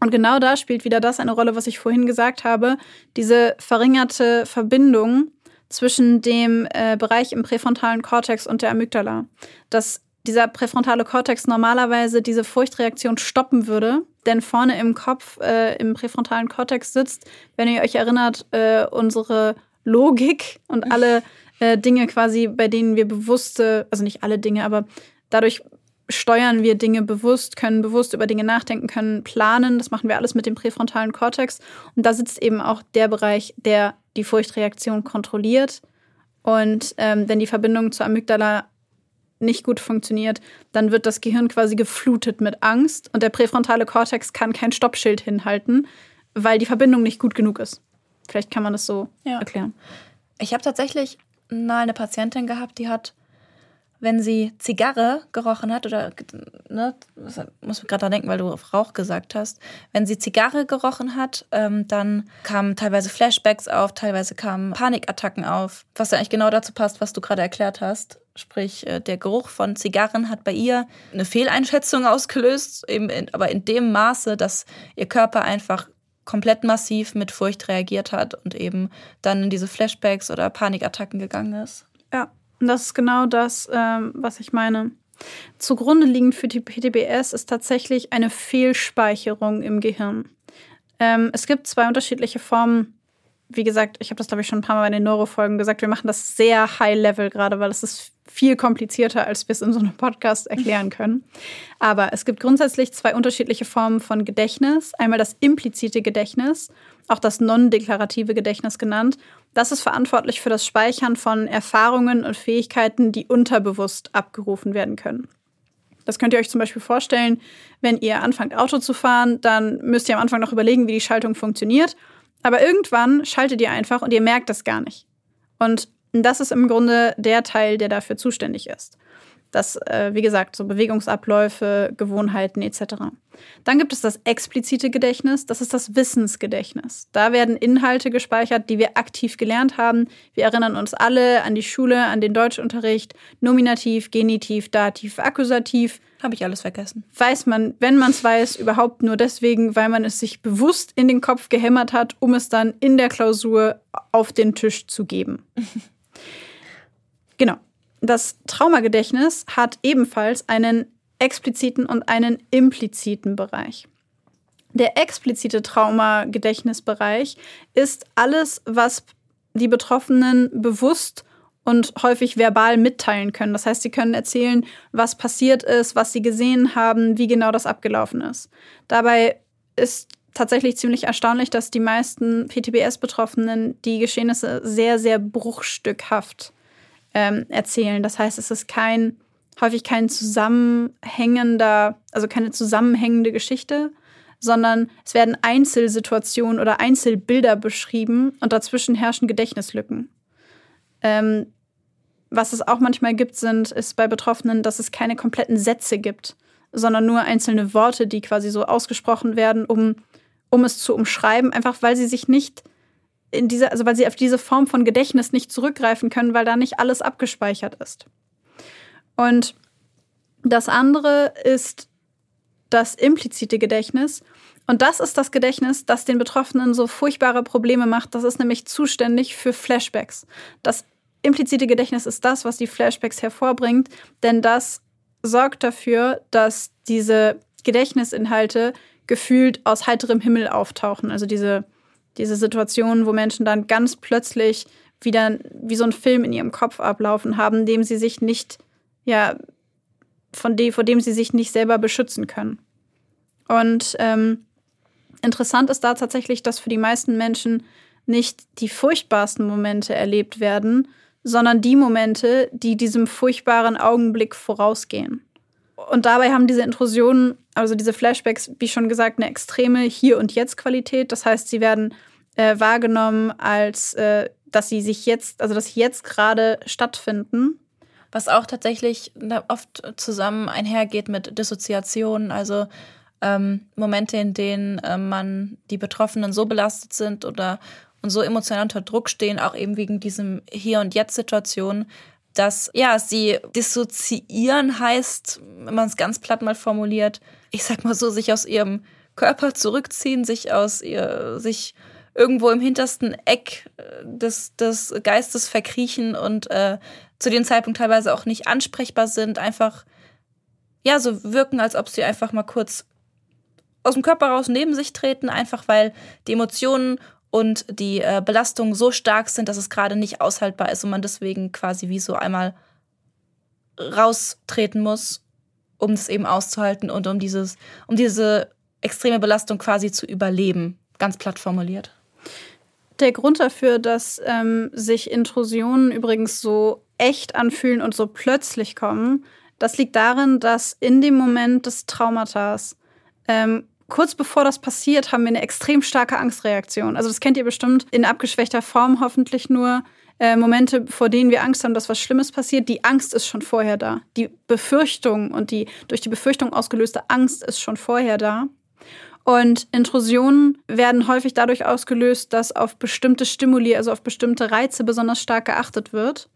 Und genau da spielt wieder das eine Rolle, was ich vorhin gesagt habe, diese verringerte Verbindung zwischen dem äh, Bereich im präfrontalen Kortex und der Amygdala. Das dieser präfrontale Kortex normalerweise diese Furchtreaktion stoppen würde. Denn vorne im Kopf, äh, im präfrontalen Kortex sitzt, wenn ihr euch erinnert, äh, unsere Logik und alle <laughs> äh, Dinge quasi, bei denen wir bewusste, also nicht alle Dinge, aber dadurch steuern wir Dinge bewusst, können bewusst über Dinge nachdenken, können planen. Das machen wir alles mit dem präfrontalen Kortex. Und da sitzt eben auch der Bereich, der die Furchtreaktion kontrolliert. Und ähm, wenn die Verbindung zur Amygdala nicht gut funktioniert, dann wird das Gehirn quasi geflutet mit Angst und der präfrontale Kortex kann kein Stoppschild hinhalten, weil die Verbindung nicht gut genug ist. Vielleicht kann man das so Ja. erklären. Ich habe tatsächlich mal eine Patientin gehabt, die hat, wenn sie Zigarre gerochen hat, oder, ne, muss ich gerade dran denken, weil du auf Rauch gesagt hast, wenn sie Zigarre gerochen hat, ähm, dann kamen teilweise Flashbacks auf, teilweise kamen Panikattacken auf, was ja eigentlich genau dazu passt, was du gerade erklärt hast. Sprich, äh, der Geruch von Zigarren hat bei ihr eine Fehleinschätzung ausgelöst, eben in, aber in dem Maße, dass ihr Körper einfach komplett massiv mit Furcht reagiert hat und eben dann in diese Flashbacks oder Panikattacken gegangen ist. Ja, und das ist genau das, ähm, was ich meine. Zugrunde liegend für die PTBS ist tatsächlich eine Fehlspeicherung im Gehirn. Ähm, es gibt zwei unterschiedliche Formen. Wie gesagt, ich habe das, glaube ich, schon ein paar Mal bei den Neurofolgen gesagt. Wir machen das sehr high-level gerade, weil es ist viel komplizierter, als wir es in so einem Podcast erklären <laughs> können. Aber es gibt grundsätzlich zwei unterschiedliche Formen von Gedächtnis. Einmal das implizite Gedächtnis, auch das non-deklarative Gedächtnis genannt. Das ist verantwortlich für das Speichern von Erfahrungen und Fähigkeiten, die unterbewusst abgerufen werden können. Das könnt ihr euch zum Beispiel vorstellen, wenn ihr anfangt, Auto zu fahren, dann müsst ihr am Anfang noch überlegen, wie die Schaltung funktioniert. Aber irgendwann schaltet ihr einfach und ihr merkt das gar nicht. Und das ist im Grunde der Teil, der dafür zuständig ist. Das, äh, wie gesagt, so Bewegungsabläufe, Gewohnheiten etc. Dann gibt es das explizite Gedächtnis, das ist das Wissensgedächtnis. Da werden Inhalte gespeichert, die wir aktiv gelernt haben. Wir erinnern uns alle an die Schule, an den Deutschunterricht, Nominativ, Genitiv, Dativ, Akkusativ. Habe ich alles vergessen. Weiß man, wenn man es weiß, überhaupt nur deswegen, weil man es sich bewusst in den Kopf gehämmert hat, um es dann in der Klausur auf den Tisch zu geben. <laughs> genau. Das Traumagedächtnis hat ebenfalls einen expliziten und einen impliziten Bereich. Der explizite Traumagedächtnisbereich ist alles, was die Betroffenen bewusst und häufig verbal mitteilen können. Das heißt, sie können erzählen, was passiert ist, was sie gesehen haben, wie genau das abgelaufen ist. Dabei ist tatsächlich ziemlich erstaunlich, dass die meisten PTBS-Betroffenen die Geschehnisse sehr, sehr bruchstückhaft ähm, erzählen. Das heißt, es ist kein, häufig kein zusammenhängender, also keine zusammenhängende Geschichte, sondern es werden Einzelsituationen oder Einzelbilder beschrieben und dazwischen herrschen Gedächtnislücken. Ähm, was es auch manchmal gibt, sind, ist bei Betroffenen, dass es keine kompletten Sätze gibt, sondern nur einzelne Worte, die quasi so ausgesprochen werden, um, um es zu umschreiben, einfach weil sie sich nicht in diese, also weil sie auf diese Form von Gedächtnis nicht zurückgreifen können, weil da nicht alles abgespeichert ist. Und das andere ist das implizite Gedächtnis. Und das ist das Gedächtnis, das den Betroffenen so furchtbare Probleme macht. Das ist nämlich zuständig für Flashbacks. Das implizite Gedächtnis ist das, was die Flashbacks hervorbringt, denn das sorgt dafür, dass diese Gedächtnisinhalte gefühlt aus heiterem Himmel auftauchen. Also diese, diese Situationen, wo Menschen dann ganz plötzlich wieder wie so ein Film in ihrem Kopf ablaufen haben, dem sie sich nicht, ja, von dem, vor dem sie sich nicht selber beschützen können. Und ähm, interessant ist da tatsächlich, dass für die meisten Menschen nicht die furchtbarsten Momente erlebt werden, sondern die Momente, die diesem furchtbaren Augenblick vorausgehen. Und dabei haben diese Intrusionen, also diese Flashbacks, wie schon gesagt, eine extreme Hier- und Jetzt-Qualität. Das heißt, sie werden äh, wahrgenommen als, äh, dass sie sich jetzt, also dass sie jetzt gerade stattfinden. Was auch tatsächlich oft zusammen einhergeht mit Dissoziationen, also ähm, Momente, in denen äh, man die Betroffenen so belastet sind oder und so emotional unter Druck stehen, auch eben wegen diesem Hier- und Jetzt-Situation, dass ja, sie dissoziieren heißt, wenn man es ganz platt mal formuliert, ich sag mal so, sich aus ihrem Körper zurückziehen, sich aus ihr, sich irgendwo im hintersten Eck des, des Geistes verkriechen und äh, zu dem Zeitpunkt teilweise auch nicht ansprechbar sind, einfach ja, so wirken, als ob sie einfach mal kurz aus dem Körper raus neben sich treten, einfach weil die Emotionen und die äh, Belastungen so stark sind, dass es gerade nicht aushaltbar ist und man deswegen quasi wie so einmal raustreten muss, um das eben auszuhalten und um dieses, um diese extreme Belastung quasi zu überleben, ganz platt formuliert. Der Grund dafür, dass ähm, sich Intrusionen übrigens so echt anfühlen und so plötzlich kommen, das liegt darin, dass in dem Moment des Traumatas ähm, kurz bevor das passiert, haben wir eine extrem starke Angstreaktion. Also das kennt ihr bestimmt in abgeschwächter Form hoffentlich nur. Äh, Momente, vor denen wir Angst haben, dass was Schlimmes passiert. Die Angst ist schon vorher da. Die Befürchtung und die durch die Befürchtung ausgelöste Angst ist schon vorher da. Und Intrusionen werden häufig dadurch ausgelöst, dass auf bestimmte Stimuli, also auf bestimmte Reize besonders stark geachtet wird.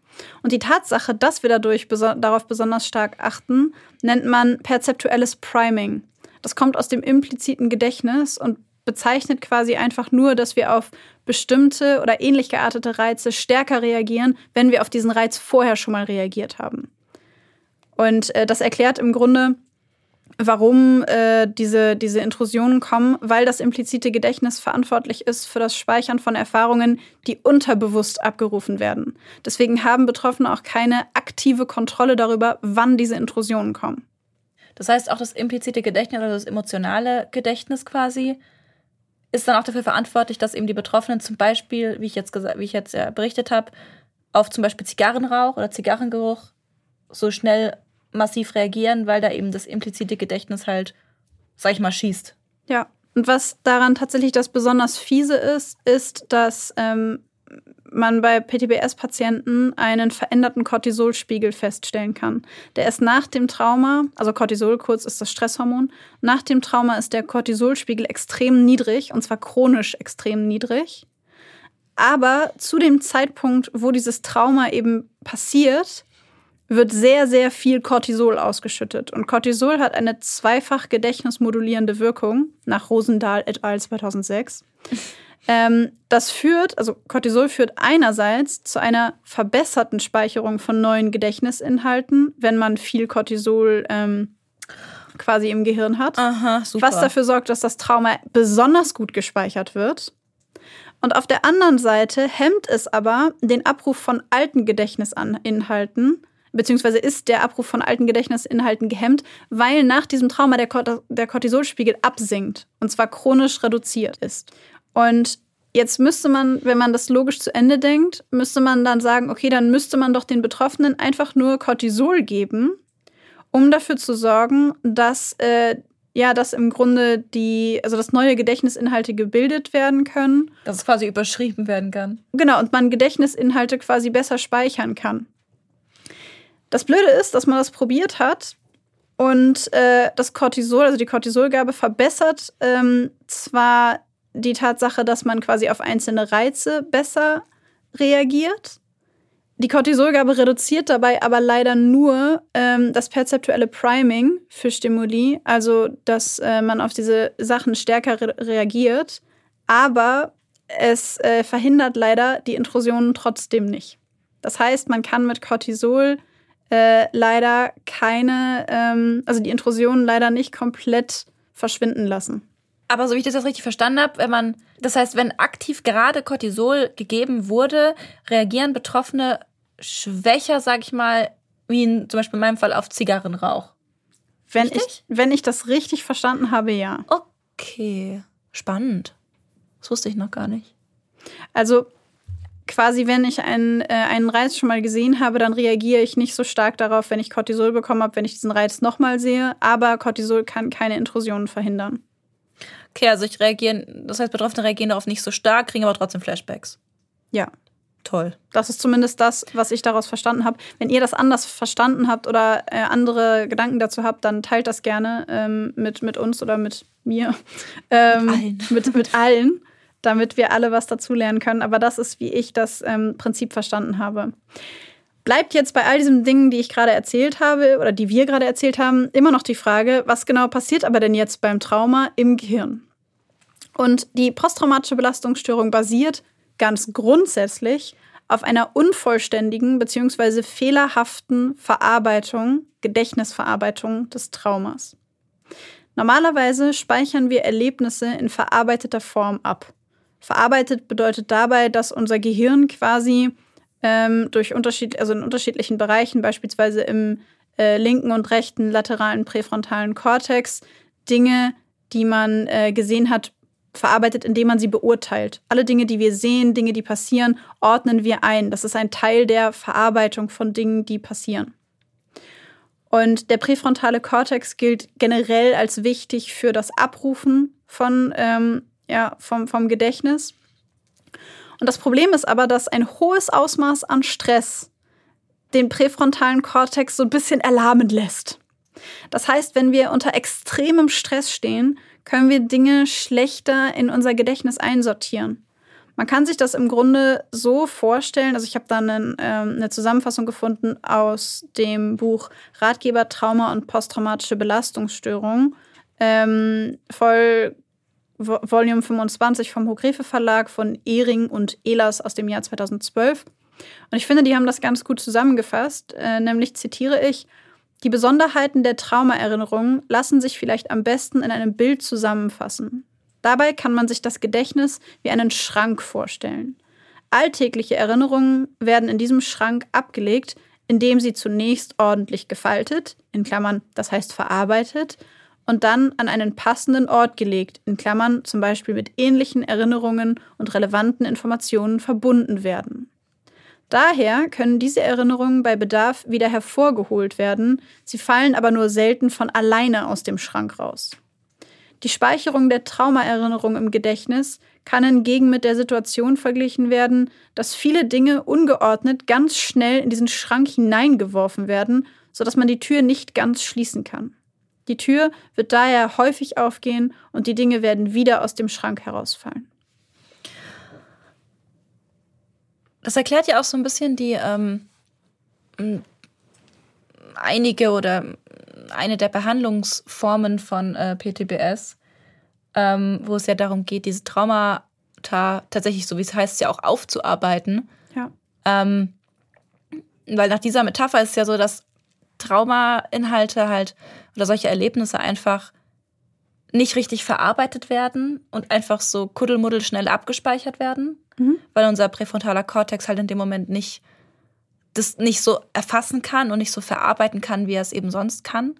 Und die Tatsache, dass wir dadurch beso darauf besonders stark achten, nennt man perzeptuelles Priming. Das kommt aus dem impliziten Gedächtnis und bezeichnet quasi einfach nur, dass wir auf bestimmte oder ähnlich geartete Reize stärker reagieren, wenn wir auf diesen Reiz vorher schon mal reagiert haben. Und äh, das erklärt im Grunde, warum äh, diese, diese Intrusionen kommen, weil das implizite Gedächtnis verantwortlich ist für das Speichern von Erfahrungen, die unterbewusst abgerufen werden. Deswegen haben Betroffene auch keine aktive Kontrolle darüber, wann diese Intrusionen kommen. Das heißt, auch das implizite Gedächtnis, also das emotionale Gedächtnis quasi, ist dann auch dafür verantwortlich, dass eben die Betroffenen zum Beispiel, wie ich jetzt, wie ich jetzt ja berichtet habe, auf zum Beispiel Zigarrenrauch oder Zigarrengeruch so schnell massiv reagieren, weil da eben das implizite Gedächtnis halt, sag ich mal, schießt. Ja. Und was daran tatsächlich das besonders fiese ist, ist, dass ähm, man bei PTBS-Patienten einen veränderten Cortisolspiegel feststellen kann. Der ist nach dem Trauma, also Cortisol kurz ist das Stresshormon, nach dem Trauma ist der Cortisolspiegel extrem niedrig und zwar chronisch extrem niedrig. Aber zu dem Zeitpunkt, wo dieses Trauma eben passiert, wird sehr, sehr viel Cortisol ausgeschüttet. Und Cortisol hat eine zweifach gedächtnismodulierende Wirkung, nach Rosendahl et al. 2006. ähm, das führt, also Cortisol führt einerseits zu einer verbesserten Speicherung von neuen Gedächtnisinhalten, wenn man viel Cortisol ähm, quasi im Gehirn hat. Aha, super. Was dafür sorgt, dass das Trauma besonders gut gespeichert wird. Und auf der anderen Seite hemmt es aber den Abruf von alten Gedächtnisinhalten beziehungsweise ist der Abruf von alten Gedächtnisinhalten gehemmt, weil nach diesem Trauma der, Cort der Cortisolspiegel absinkt und zwar chronisch reduziert ist. Und jetzt müsste man, wenn man das logisch zu Ende denkt, müsste man dann sagen, okay, dann müsste man doch den Betroffenen einfach nur Cortisol geben, um dafür zu sorgen, dass äh, ja, dass im Grunde die, also dass neue Gedächtnisinhalte gebildet werden können. Dass es quasi überschrieben werden kann. Genau, und man Gedächtnisinhalte quasi besser speichern kann. Das Blöde ist, dass man das probiert hat und äh, das Cortisol, also die Cortisolgabe, verbessert ähm, zwar die Tatsache, dass man quasi auf einzelne Reize besser reagiert. Die Cortisolgabe reduziert dabei aber leider nur ähm, das perzeptuelle Priming für Stimuli, also dass äh, man auf diese Sachen stärker re reagiert. Aber es äh, verhindert leider die Intrusionen trotzdem nicht. Das heißt, man kann mit Cortisol äh, leider keine, ähm, also die Intrusionen leider nicht komplett verschwinden lassen. Aber so wie ich das jetzt richtig verstanden habe, wenn man, das heißt, wenn aktiv gerade Cortisol gegeben wurde, reagieren Betroffene schwächer, sag ich mal, wie in, zum Beispiel in meinem Fall auf Zigarrenrauch. Wenn ich, wenn ich das richtig verstanden habe, ja. Okay, spannend. Das wusste ich noch gar nicht. Also quasi, wenn ich einen, äh, einen Reiz schon mal gesehen habe, dann reagiere ich nicht so stark darauf, wenn ich Cortisol bekommen habe, wenn ich diesen Reiz nochmal sehe. Aber Cortisol kann keine Intrusionen verhindern. Okay, also ich reagiere, das heißt, Betroffene reagieren darauf nicht so stark, kriegen aber trotzdem Flashbacks. Ja. Toll. Das ist zumindest das, was ich daraus verstanden habe. Wenn ihr das anders verstanden habt oder äh, andere Gedanken dazu habt, dann teilt das gerne ähm, mit, mit uns oder mit mir. <laughs> Ähm, mit allen. Mit, mit allen damit wir alle was dazulernen können. Aber das ist, wie ich das ähm, Prinzip verstanden habe. Bleibt jetzt bei all diesen Dingen, die ich gerade erzählt habe oder die wir gerade erzählt haben, immer noch die Frage, was genau passiert aber denn jetzt beim Trauma im Gehirn? Und die posttraumatische Belastungsstörung basiert ganz grundsätzlich auf einer unvollständigen bzw. fehlerhaften Verarbeitung, Gedächtnisverarbeitung des Traumas. Normalerweise speichern wir Erlebnisse in verarbeiteter Form ab. Verarbeitet bedeutet dabei, dass unser Gehirn quasi ähm, durch Unterschied, also in unterschiedlichen Bereichen, beispielsweise im äh, linken und rechten lateralen präfrontalen Kortex, Dinge, die man äh, gesehen hat, verarbeitet, indem man sie beurteilt. Alle Dinge, die wir sehen, Dinge, die passieren, ordnen wir ein. Das ist ein Teil der Verarbeitung von Dingen, die passieren. Und der präfrontale Kortex gilt generell als wichtig für das Abrufen von, ähm, ja, vom, vom Gedächtnis. Und das Problem ist aber, dass ein hohes Ausmaß an Stress den präfrontalen Kortex so ein bisschen erlahmen lässt. Das heißt, wenn wir unter extremem Stress stehen, können wir Dinge schlechter in unser Gedächtnis einsortieren. Man kann sich das im Grunde so vorstellen, also ich habe da einen, ähm, eine Zusammenfassung gefunden aus dem Buch Ratgeber Trauma und posttraumatische Belastungsstörung, ähm, voll Volume 25 vom Hogrefe Verlag von Ehring und Ehlers aus dem Jahr 2012. Und ich finde, die haben das ganz gut zusammengefasst. Äh, nämlich zitiere ich: Die Besonderheiten der Traumaerinnerungen lassen sich vielleicht am besten in einem Bild zusammenfassen. Dabei kann man sich das Gedächtnis wie einen Schrank vorstellen. Alltägliche Erinnerungen werden in diesem Schrank abgelegt, indem sie zunächst ordentlich gefaltet, in Klammern, das heißt verarbeitet, und dann an einen passenden Ort gelegt, in Klammern zum Beispiel mit ähnlichen Erinnerungen und relevanten Informationen verbunden werden. Daher können diese Erinnerungen bei Bedarf wieder hervorgeholt werden, sie fallen aber nur selten von alleine aus dem Schrank raus. Die Speicherung der Traumaerinnerung im Gedächtnis kann hingegen mit der Situation verglichen werden, dass viele Dinge ungeordnet ganz schnell in diesen Schrank hineingeworfen werden, sodass man die Tür nicht ganz schließen kann. Die Tür wird daher häufig aufgehen und die Dinge werden wieder aus dem Schrank herausfallen. Das erklärt ja auch so ein bisschen die ähm, einige oder eine der Behandlungsformen von äh, PTBS, ähm, wo es ja darum geht, diese Traumata tatsächlich, so wie es heißt, ja auch aufzuarbeiten. Ja. Ähm, weil nach dieser Metapher ist es ja so, dass Traumainhalte halt oder solche Erlebnisse einfach nicht richtig verarbeitet werden und einfach so kuddelmuddel schnell abgespeichert werden, mhm. weil unser präfrontaler Kortex halt in dem Moment nicht das nicht so erfassen kann und nicht so verarbeiten kann, wie er es eben sonst kann.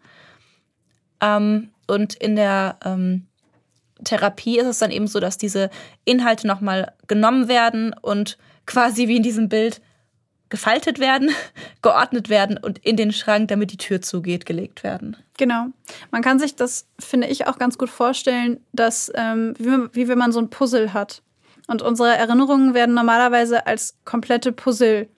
Ähm, und in der ähm, Therapie ist es dann eben so, dass diese Inhalte nochmal genommen werden und quasi wie in diesem Bild gefaltet werden, <laughs> geordnet werden und in den Schrank, damit die Tür zugeht, gelegt werden. Genau. Man kann sich das, finde ich, auch ganz gut vorstellen, dass ähm, wie, wie wenn man so ein Puzzle hat. Und unsere Erinnerungen werden normalerweise als komplette Puzzle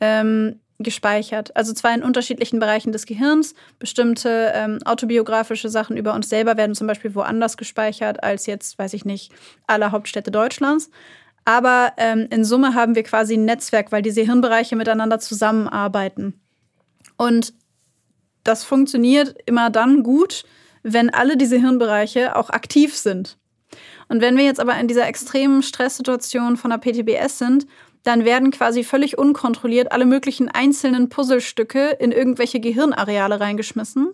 ähm, gespeichert. Also zwar in unterschiedlichen Bereichen des Gehirns. Bestimmte ähm, autobiografische Sachen über uns selber werden zum Beispiel woanders gespeichert als jetzt, weiß ich nicht, alle Hauptstädte Deutschlands. Aber ähm, in Summe haben wir quasi ein Netzwerk, weil diese Hirnbereiche miteinander zusammenarbeiten. Und das funktioniert immer dann gut, wenn alle diese Hirnbereiche auch aktiv sind. Und wenn wir jetzt aber in dieser extremen Stresssituation von der PTBS sind, dann werden quasi völlig unkontrolliert alle möglichen einzelnen Puzzlestücke in irgendwelche Gehirnareale reingeschmissen.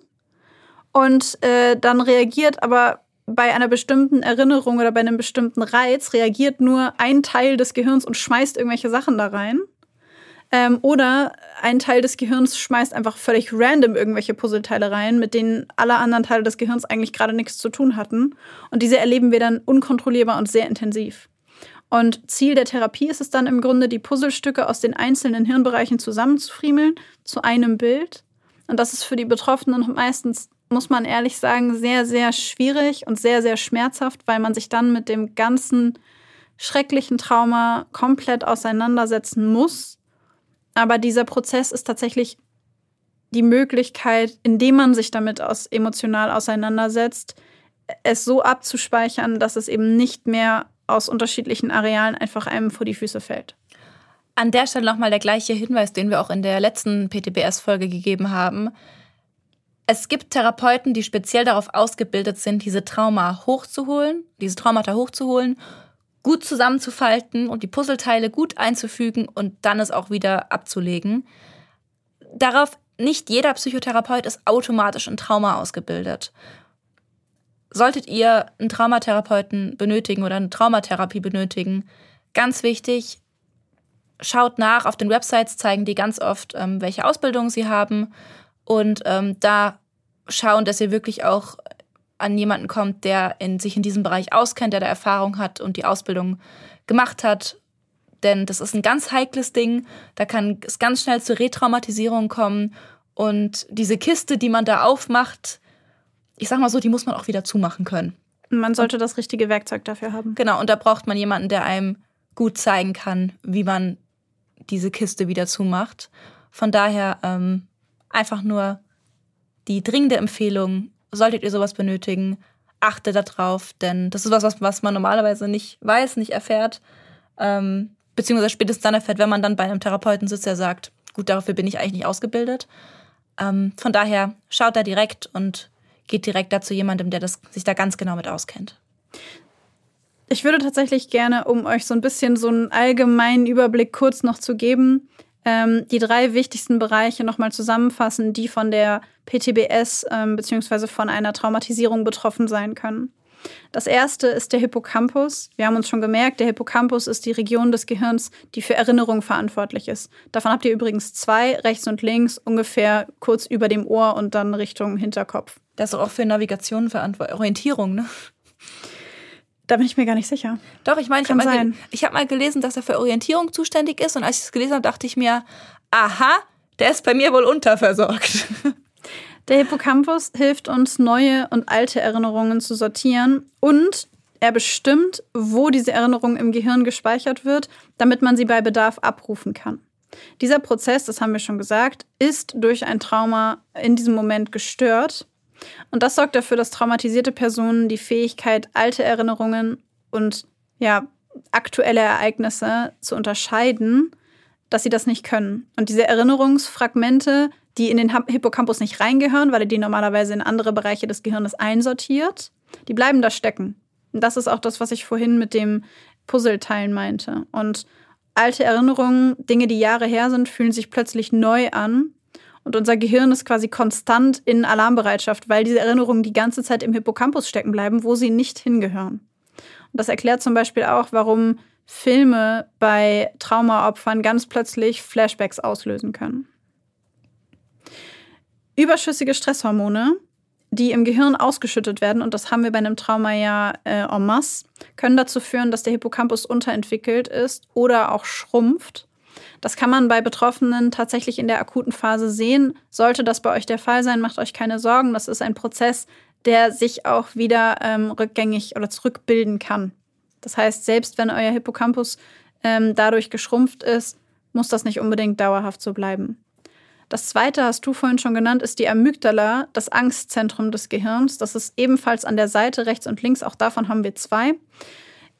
Und äh, dann reagiert aber bei einer bestimmten Erinnerung oder bei einem bestimmten Reiz reagiert nur ein Teil des Gehirns und schmeißt irgendwelche Sachen da rein. Ähm, oder ein Teil des Gehirns schmeißt einfach völlig random irgendwelche Puzzleteile rein, mit denen alle anderen Teile des Gehirns eigentlich gerade nichts zu tun hatten. Und diese erleben wir dann unkontrollierbar und sehr intensiv. Und Ziel der Therapie ist es dann im Grunde, die Puzzlestücke aus den einzelnen Hirnbereichen zusammenzufriemeln zu einem Bild. Und das ist für die Betroffenen meistens muss man ehrlich sagen, sehr, sehr schwierig und sehr, sehr schmerzhaft, weil man sich dann mit dem ganzen schrecklichen Trauma komplett auseinandersetzen muss. Aber dieser Prozess ist tatsächlich die Möglichkeit, indem man sich damit aus, emotional auseinandersetzt, es so abzuspeichern, dass es eben nicht mehr aus unterschiedlichen Arealen einfach einem vor die Füße fällt. An der Stelle nochmal der gleiche Hinweis, den wir auch in der letzten PTBS-Folge gegeben haben. Es gibt Therapeuten, die speziell darauf ausgebildet sind, diese Trauma hochzuholen, diese Traumata hochzuholen, gut zusammenzufalten und die Puzzleteile gut einzufügen und dann es auch wieder abzulegen. Darauf nicht jeder Psychotherapeut ist automatisch in Trauma ausgebildet. Solltet ihr einen Traumatherapeuten benötigen oder eine Traumatherapie benötigen, ganz wichtig, schaut nach. Auf den Websites zeigen die ganz oft, ähm, welche Ausbildung sie haben und ähm, da schauen, dass ihr wirklich auch an jemanden kommt, der in, sich in diesem Bereich auskennt, der da Erfahrung hat und die Ausbildung gemacht hat. Denn das ist ein ganz heikles Ding. Da kann es ganz schnell zu Retraumatisierung kommen. Und diese Kiste, die man da aufmacht, ich sag mal so, die muss man auch wieder zumachen können. Man sollte das richtige Werkzeug dafür haben. Genau, und da braucht man jemanden, der einem gut zeigen kann, wie man diese Kiste wieder zumacht. Von daher ähm, einfach nur die dringende Empfehlung, solltet ihr sowas benötigen, achte darauf, denn das ist was, was, was man normalerweise nicht weiß, nicht erfährt. Ähm, beziehungsweise spätestens dann erfährt, wenn man dann bei einem Therapeuten sitzt, der sagt, gut, dafür bin ich eigentlich nicht ausgebildet. Ähm, von daher schaut da direkt und geht direkt da zu jemandem, der das, sich da ganz genau mit auskennt. Ich würde tatsächlich gerne, um euch so ein bisschen so einen allgemeinen Überblick kurz noch zu geben, ähm, die drei wichtigsten Bereiche nochmal zusammenfassen, die von der PTBS ähm, bzw. von einer Traumatisierung betroffen sein können. Das erste ist der Hippocampus. Wir haben uns schon gemerkt, der Hippocampus ist die Region des Gehirns, die für Erinnerung verantwortlich ist. Davon habt ihr übrigens zwei, rechts und links, ungefähr kurz über dem Ohr und dann Richtung Hinterkopf. Das ist auch für Navigation verantwortlich, Orientierung, ne? Da bin ich mir gar nicht sicher. Doch, ich meine, ich habe mal, hab mal gelesen, dass er für Orientierung zuständig ist. Und als ich es gelesen habe, dachte ich mir, aha, der ist bei mir wohl unterversorgt. <laughs> Der Hippocampus hilft uns, neue und alte Erinnerungen zu sortieren und er bestimmt, wo diese Erinnerung im Gehirn gespeichert wird, damit man sie bei Bedarf abrufen kann. Dieser Prozess, das haben wir schon gesagt, ist durch ein Trauma in diesem Moment gestört und das sorgt dafür, dass traumatisierte Personen die Fähigkeit, alte Erinnerungen und ja, aktuelle Ereignisse zu unterscheiden, dass sie das nicht können. Und diese Erinnerungsfragmente, die in den Hippocampus nicht reingehören, weil er die normalerweise in andere Bereiche des Gehirns einsortiert, die bleiben da stecken. Und das ist auch das, was ich vorhin mit dem Puzzleteilen meinte. Und alte Erinnerungen, Dinge, die Jahre her sind, fühlen sich plötzlich neu an und unser Gehirn ist quasi konstant in Alarmbereitschaft, weil diese Erinnerungen die ganze Zeit im Hippocampus stecken bleiben, wo sie nicht hingehören. Und das erklärt zum Beispiel auch, warum Filme bei Traumaopfern ganz plötzlich Flashbacks auslösen können. Überschüssige Stresshormone, die im Gehirn ausgeschüttet werden, und das haben wir bei einem Trauma ja äh, en masse, können dazu führen, dass der Hippocampus unterentwickelt ist oder auch schrumpft das kann man bei Betroffenen tatsächlich in der akuten Phase sehen. Sollte das bei euch der Fall sein, macht euch keine Sorgen. Das ist ein Prozess, der sich auch wieder ähm, rückgängig oder zurückbilden kann. Das heißt, selbst wenn euer Hippocampus ähm, dadurch geschrumpft ist, muss das nicht unbedingt dauerhaft so bleiben. Das zweite, hast du vorhin schon genannt, ist die Amygdala, das Angstzentrum des Gehirns. Das ist ebenfalls an der Seite rechts und links. Auch davon haben wir zwei.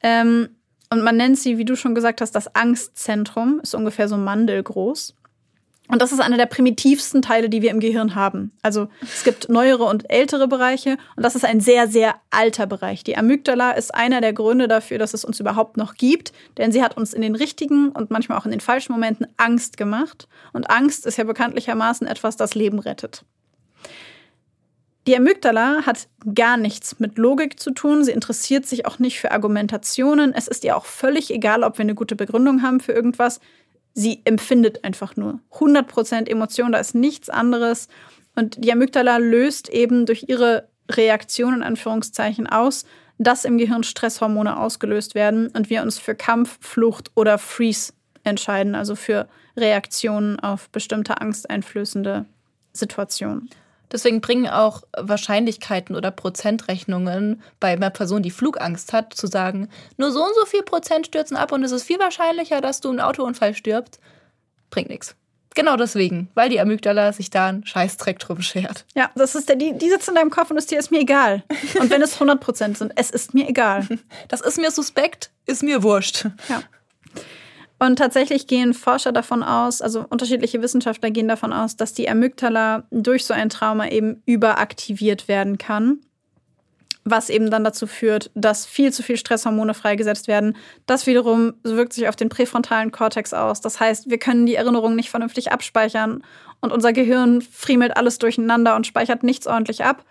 Ähm, und man nennt sie, wie du schon gesagt hast, das Angstzentrum. Ist ungefähr so mandelgroß. Und das ist einer der primitivsten Teile, die wir im Gehirn haben. Also es gibt neuere und ältere Bereiche und das ist ein sehr, sehr alter Bereich. Die Amygdala ist einer der Gründe dafür, dass es uns überhaupt noch gibt, denn sie hat uns in den richtigen und manchmal auch in den falschen Momenten Angst gemacht. Und Angst ist ja bekanntlichermaßen etwas, das Leben rettet. Die Amygdala hat gar nichts mit Logik zu tun. Sie interessiert sich auch nicht für Argumentationen. Es ist ihr auch völlig egal, ob wir eine gute Begründung haben für irgendwas. Sie empfindet einfach nur 100% Emotion, da ist nichts anderes. Und die Amygdala löst eben durch ihre Reaktion in Anführungszeichen aus, dass im Gehirn Stresshormone ausgelöst werden und wir uns für Kampf, Flucht oder Freeze entscheiden, also für Reaktionen auf bestimmte angsteinflößende Situationen. Deswegen bringen auch Wahrscheinlichkeiten oder Prozentrechnungen bei einer Person, die Flugangst hat, zu sagen, nur so und so viel Prozent stürzen ab und es ist viel wahrscheinlicher, dass du einen Autounfall stirbst, bringt nichts. Genau deswegen, weil die Amygdala sich da einen Scheißdreck drum schert. Ja, das ist der, die, die sitzt in deinem Kopf und ist dir ist mir egal. Und wenn es 100 Prozent sind, es ist mir egal. Das ist mir suspekt, ist mir wurscht. Ja. Und tatsächlich gehen Forscher davon aus, also unterschiedliche Wissenschaftler gehen davon aus, dass die Amygdala durch so ein Trauma eben überaktiviert werden kann, was eben dann dazu führt, dass viel zu viel Stresshormone freigesetzt werden. Das wiederum wirkt sich auf den präfrontalen Kortex aus. Das heißt, wir können die Erinnerung nicht vernünftig abspeichern und unser Gehirn friemelt alles durcheinander und speichert nichts ordentlich ab.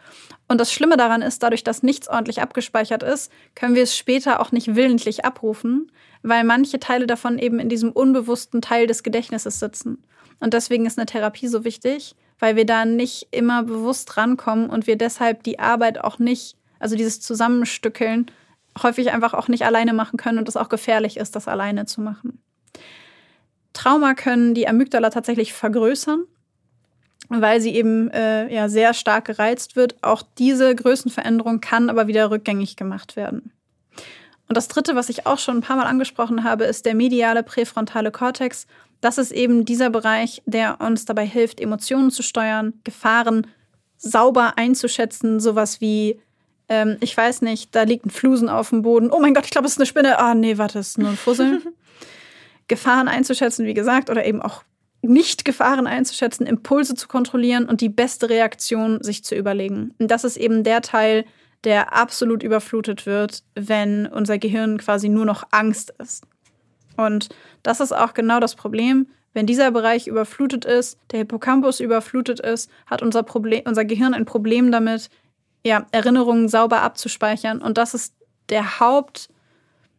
Und das Schlimme daran ist, dadurch, dass nichts ordentlich abgespeichert ist, können wir es später auch nicht willentlich abrufen, weil manche Teile davon eben in diesem unbewussten Teil des Gedächtnisses sitzen. Und deswegen ist eine Therapie so wichtig, weil wir da nicht immer bewusst rankommen und wir deshalb die Arbeit auch nicht, also dieses Zusammenstückeln, häufig einfach auch nicht alleine machen können und es auch gefährlich ist, das alleine zu machen. Trauma können die Amygdala tatsächlich vergrößern weil sie eben äh, ja, sehr stark gereizt wird. Auch diese Größenveränderung kann aber wieder rückgängig gemacht werden. Und das Dritte, was ich auch schon ein paar Mal angesprochen habe, ist der mediale präfrontale Kortex. Das ist eben dieser Bereich, der uns dabei hilft, Emotionen zu steuern, Gefahren sauber einzuschätzen, sowas wie ähm, ich weiß nicht, da liegt ein Flusen auf dem Boden. Oh mein Gott, ich glaube, es ist eine Spinne. Ah, nee, warte, es ist nur ein Fussel. <laughs> Gefahren einzuschätzen, wie gesagt, oder eben auch nicht Gefahren einzuschätzen, Impulse zu kontrollieren und die beste Reaktion sich zu überlegen. Und das ist eben der Teil, der absolut überflutet wird, wenn unser Gehirn quasi nur noch Angst ist. Und das ist auch genau das Problem. Wenn dieser Bereich überflutet ist, der Hippocampus überflutet ist, hat unser, Problem, unser Gehirn ein Problem damit, ja, Erinnerungen sauber abzuspeichern. Und das ist der Haupt,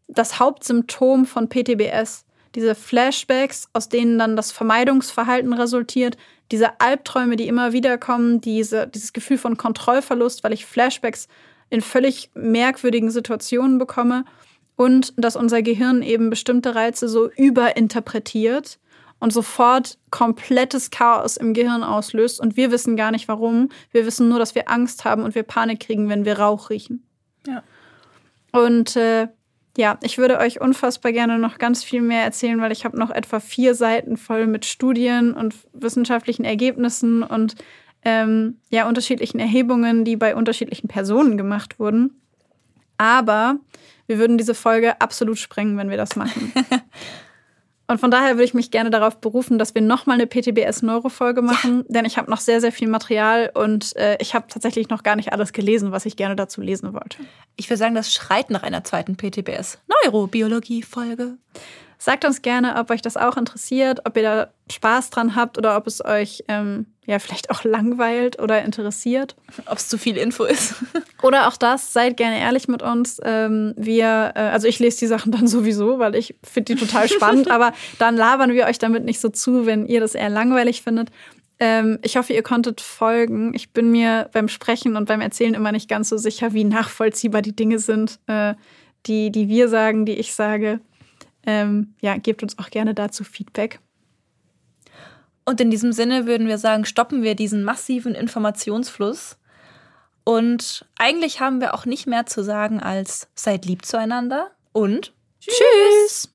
das Hauptsymptom von PTBS. Diese Flashbacks, aus denen dann das Vermeidungsverhalten resultiert, diese Albträume, die immer wieder kommen, diese, dieses Gefühl von Kontrollverlust, weil ich Flashbacks in völlig merkwürdigen Situationen bekomme und dass unser Gehirn eben bestimmte Reize so überinterpretiert und sofort komplettes Chaos im Gehirn auslöst und wir wissen gar nicht warum. Wir wissen nur, dass wir Angst haben und wir Panik kriegen, wenn wir Rauch riechen. Ja. Und äh, ja, ich würde euch unfassbar gerne noch ganz viel mehr erzählen, weil ich habe noch etwa vier Seiten voll mit Studien und wissenschaftlichen Ergebnissen und ähm, ja, unterschiedlichen Erhebungen, die bei unterschiedlichen Personen gemacht wurden. Aber wir würden diese Folge absolut sprengen, wenn wir das machen. <laughs> Und von daher würde ich mich gerne darauf berufen, dass wir nochmal eine PTBS-Neuro-Folge machen, ja. denn ich habe noch sehr, sehr viel Material und äh, ich habe tatsächlich noch gar nicht alles gelesen, was ich gerne dazu lesen wollte. Ich würde sagen, das schreit nach einer zweiten PTBS-Neurobiologie-Folge. Sagt uns gerne, ob euch das auch interessiert, ob ihr da Spaß dran habt oder ob es euch ähm, ja vielleicht auch langweilt oder interessiert. Ob es zu viel Info ist. <laughs> oder auch das, seid gerne ehrlich mit uns. Ähm, wir, äh, also ich lese die Sachen dann <laughs> sowieso, weil ich finde die total spannend, aber dann labern wir euch damit nicht so zu, wenn ihr das eher langweilig findet. Ähm, ich hoffe, ihr konntet folgen. Ich bin mir beim Sprechen und beim Erzählen immer nicht ganz so sicher, wie nachvollziehbar die Dinge sind, äh, die, die wir sagen, die ich sage. Ähm, ja, gebt uns auch gerne dazu Feedback. Und in diesem Sinne würden wir sagen, stoppen wir diesen massiven Informationsfluss. Und eigentlich haben wir auch nicht mehr zu sagen als seid lieb zueinander und tschüss. tschüss.